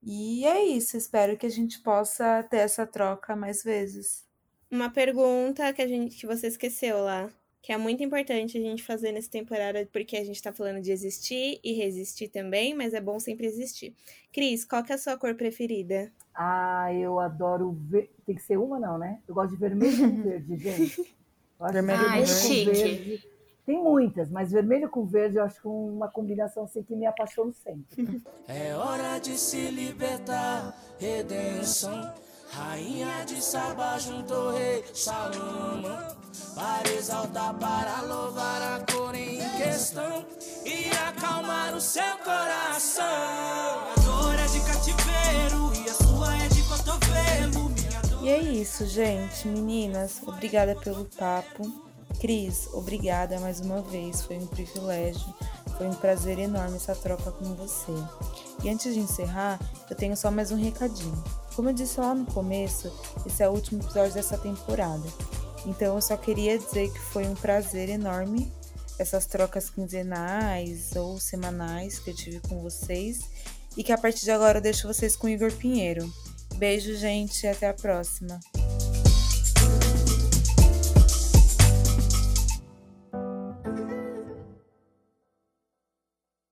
E é isso, espero que a gente possa ter essa troca mais vezes. Uma pergunta que a gente que você esqueceu lá, que é muito importante a gente fazer nessa temporada, porque a gente tá falando de existir e resistir também, mas é bom sempre existir. Cris, qual que é a sua cor preferida? Ah, eu adoro ver. Tem que ser uma, não, né? Eu gosto de vermelho com (laughs) verde, gente. Eu acho Vermelho Ai, verde. chique. verde. Tem muitas, mas vermelho com verde eu acho que é uma combinação assim que me apaixono sempre. (laughs) É hora de se libertar, redenção. Rainha de Saba junto ao rei Salomão. Para exaltar, para louvar a cor em questão e acalmar o seu coração. A dor é de cativeiro e a sua é de cotovelo. Dor E é isso, gente. Meninas, obrigada pelo papo. Cris, obrigada mais uma vez. Foi um privilégio. Foi um prazer enorme essa troca com você. E antes de encerrar, eu tenho só mais um recadinho. Como eu disse lá no começo, esse é o último episódio dessa temporada. Então eu só queria dizer que foi um prazer enorme essas trocas quinzenais ou semanais que eu tive com vocês. E que a partir de agora eu deixo vocês com o Igor Pinheiro. Beijo, gente, e até a próxima.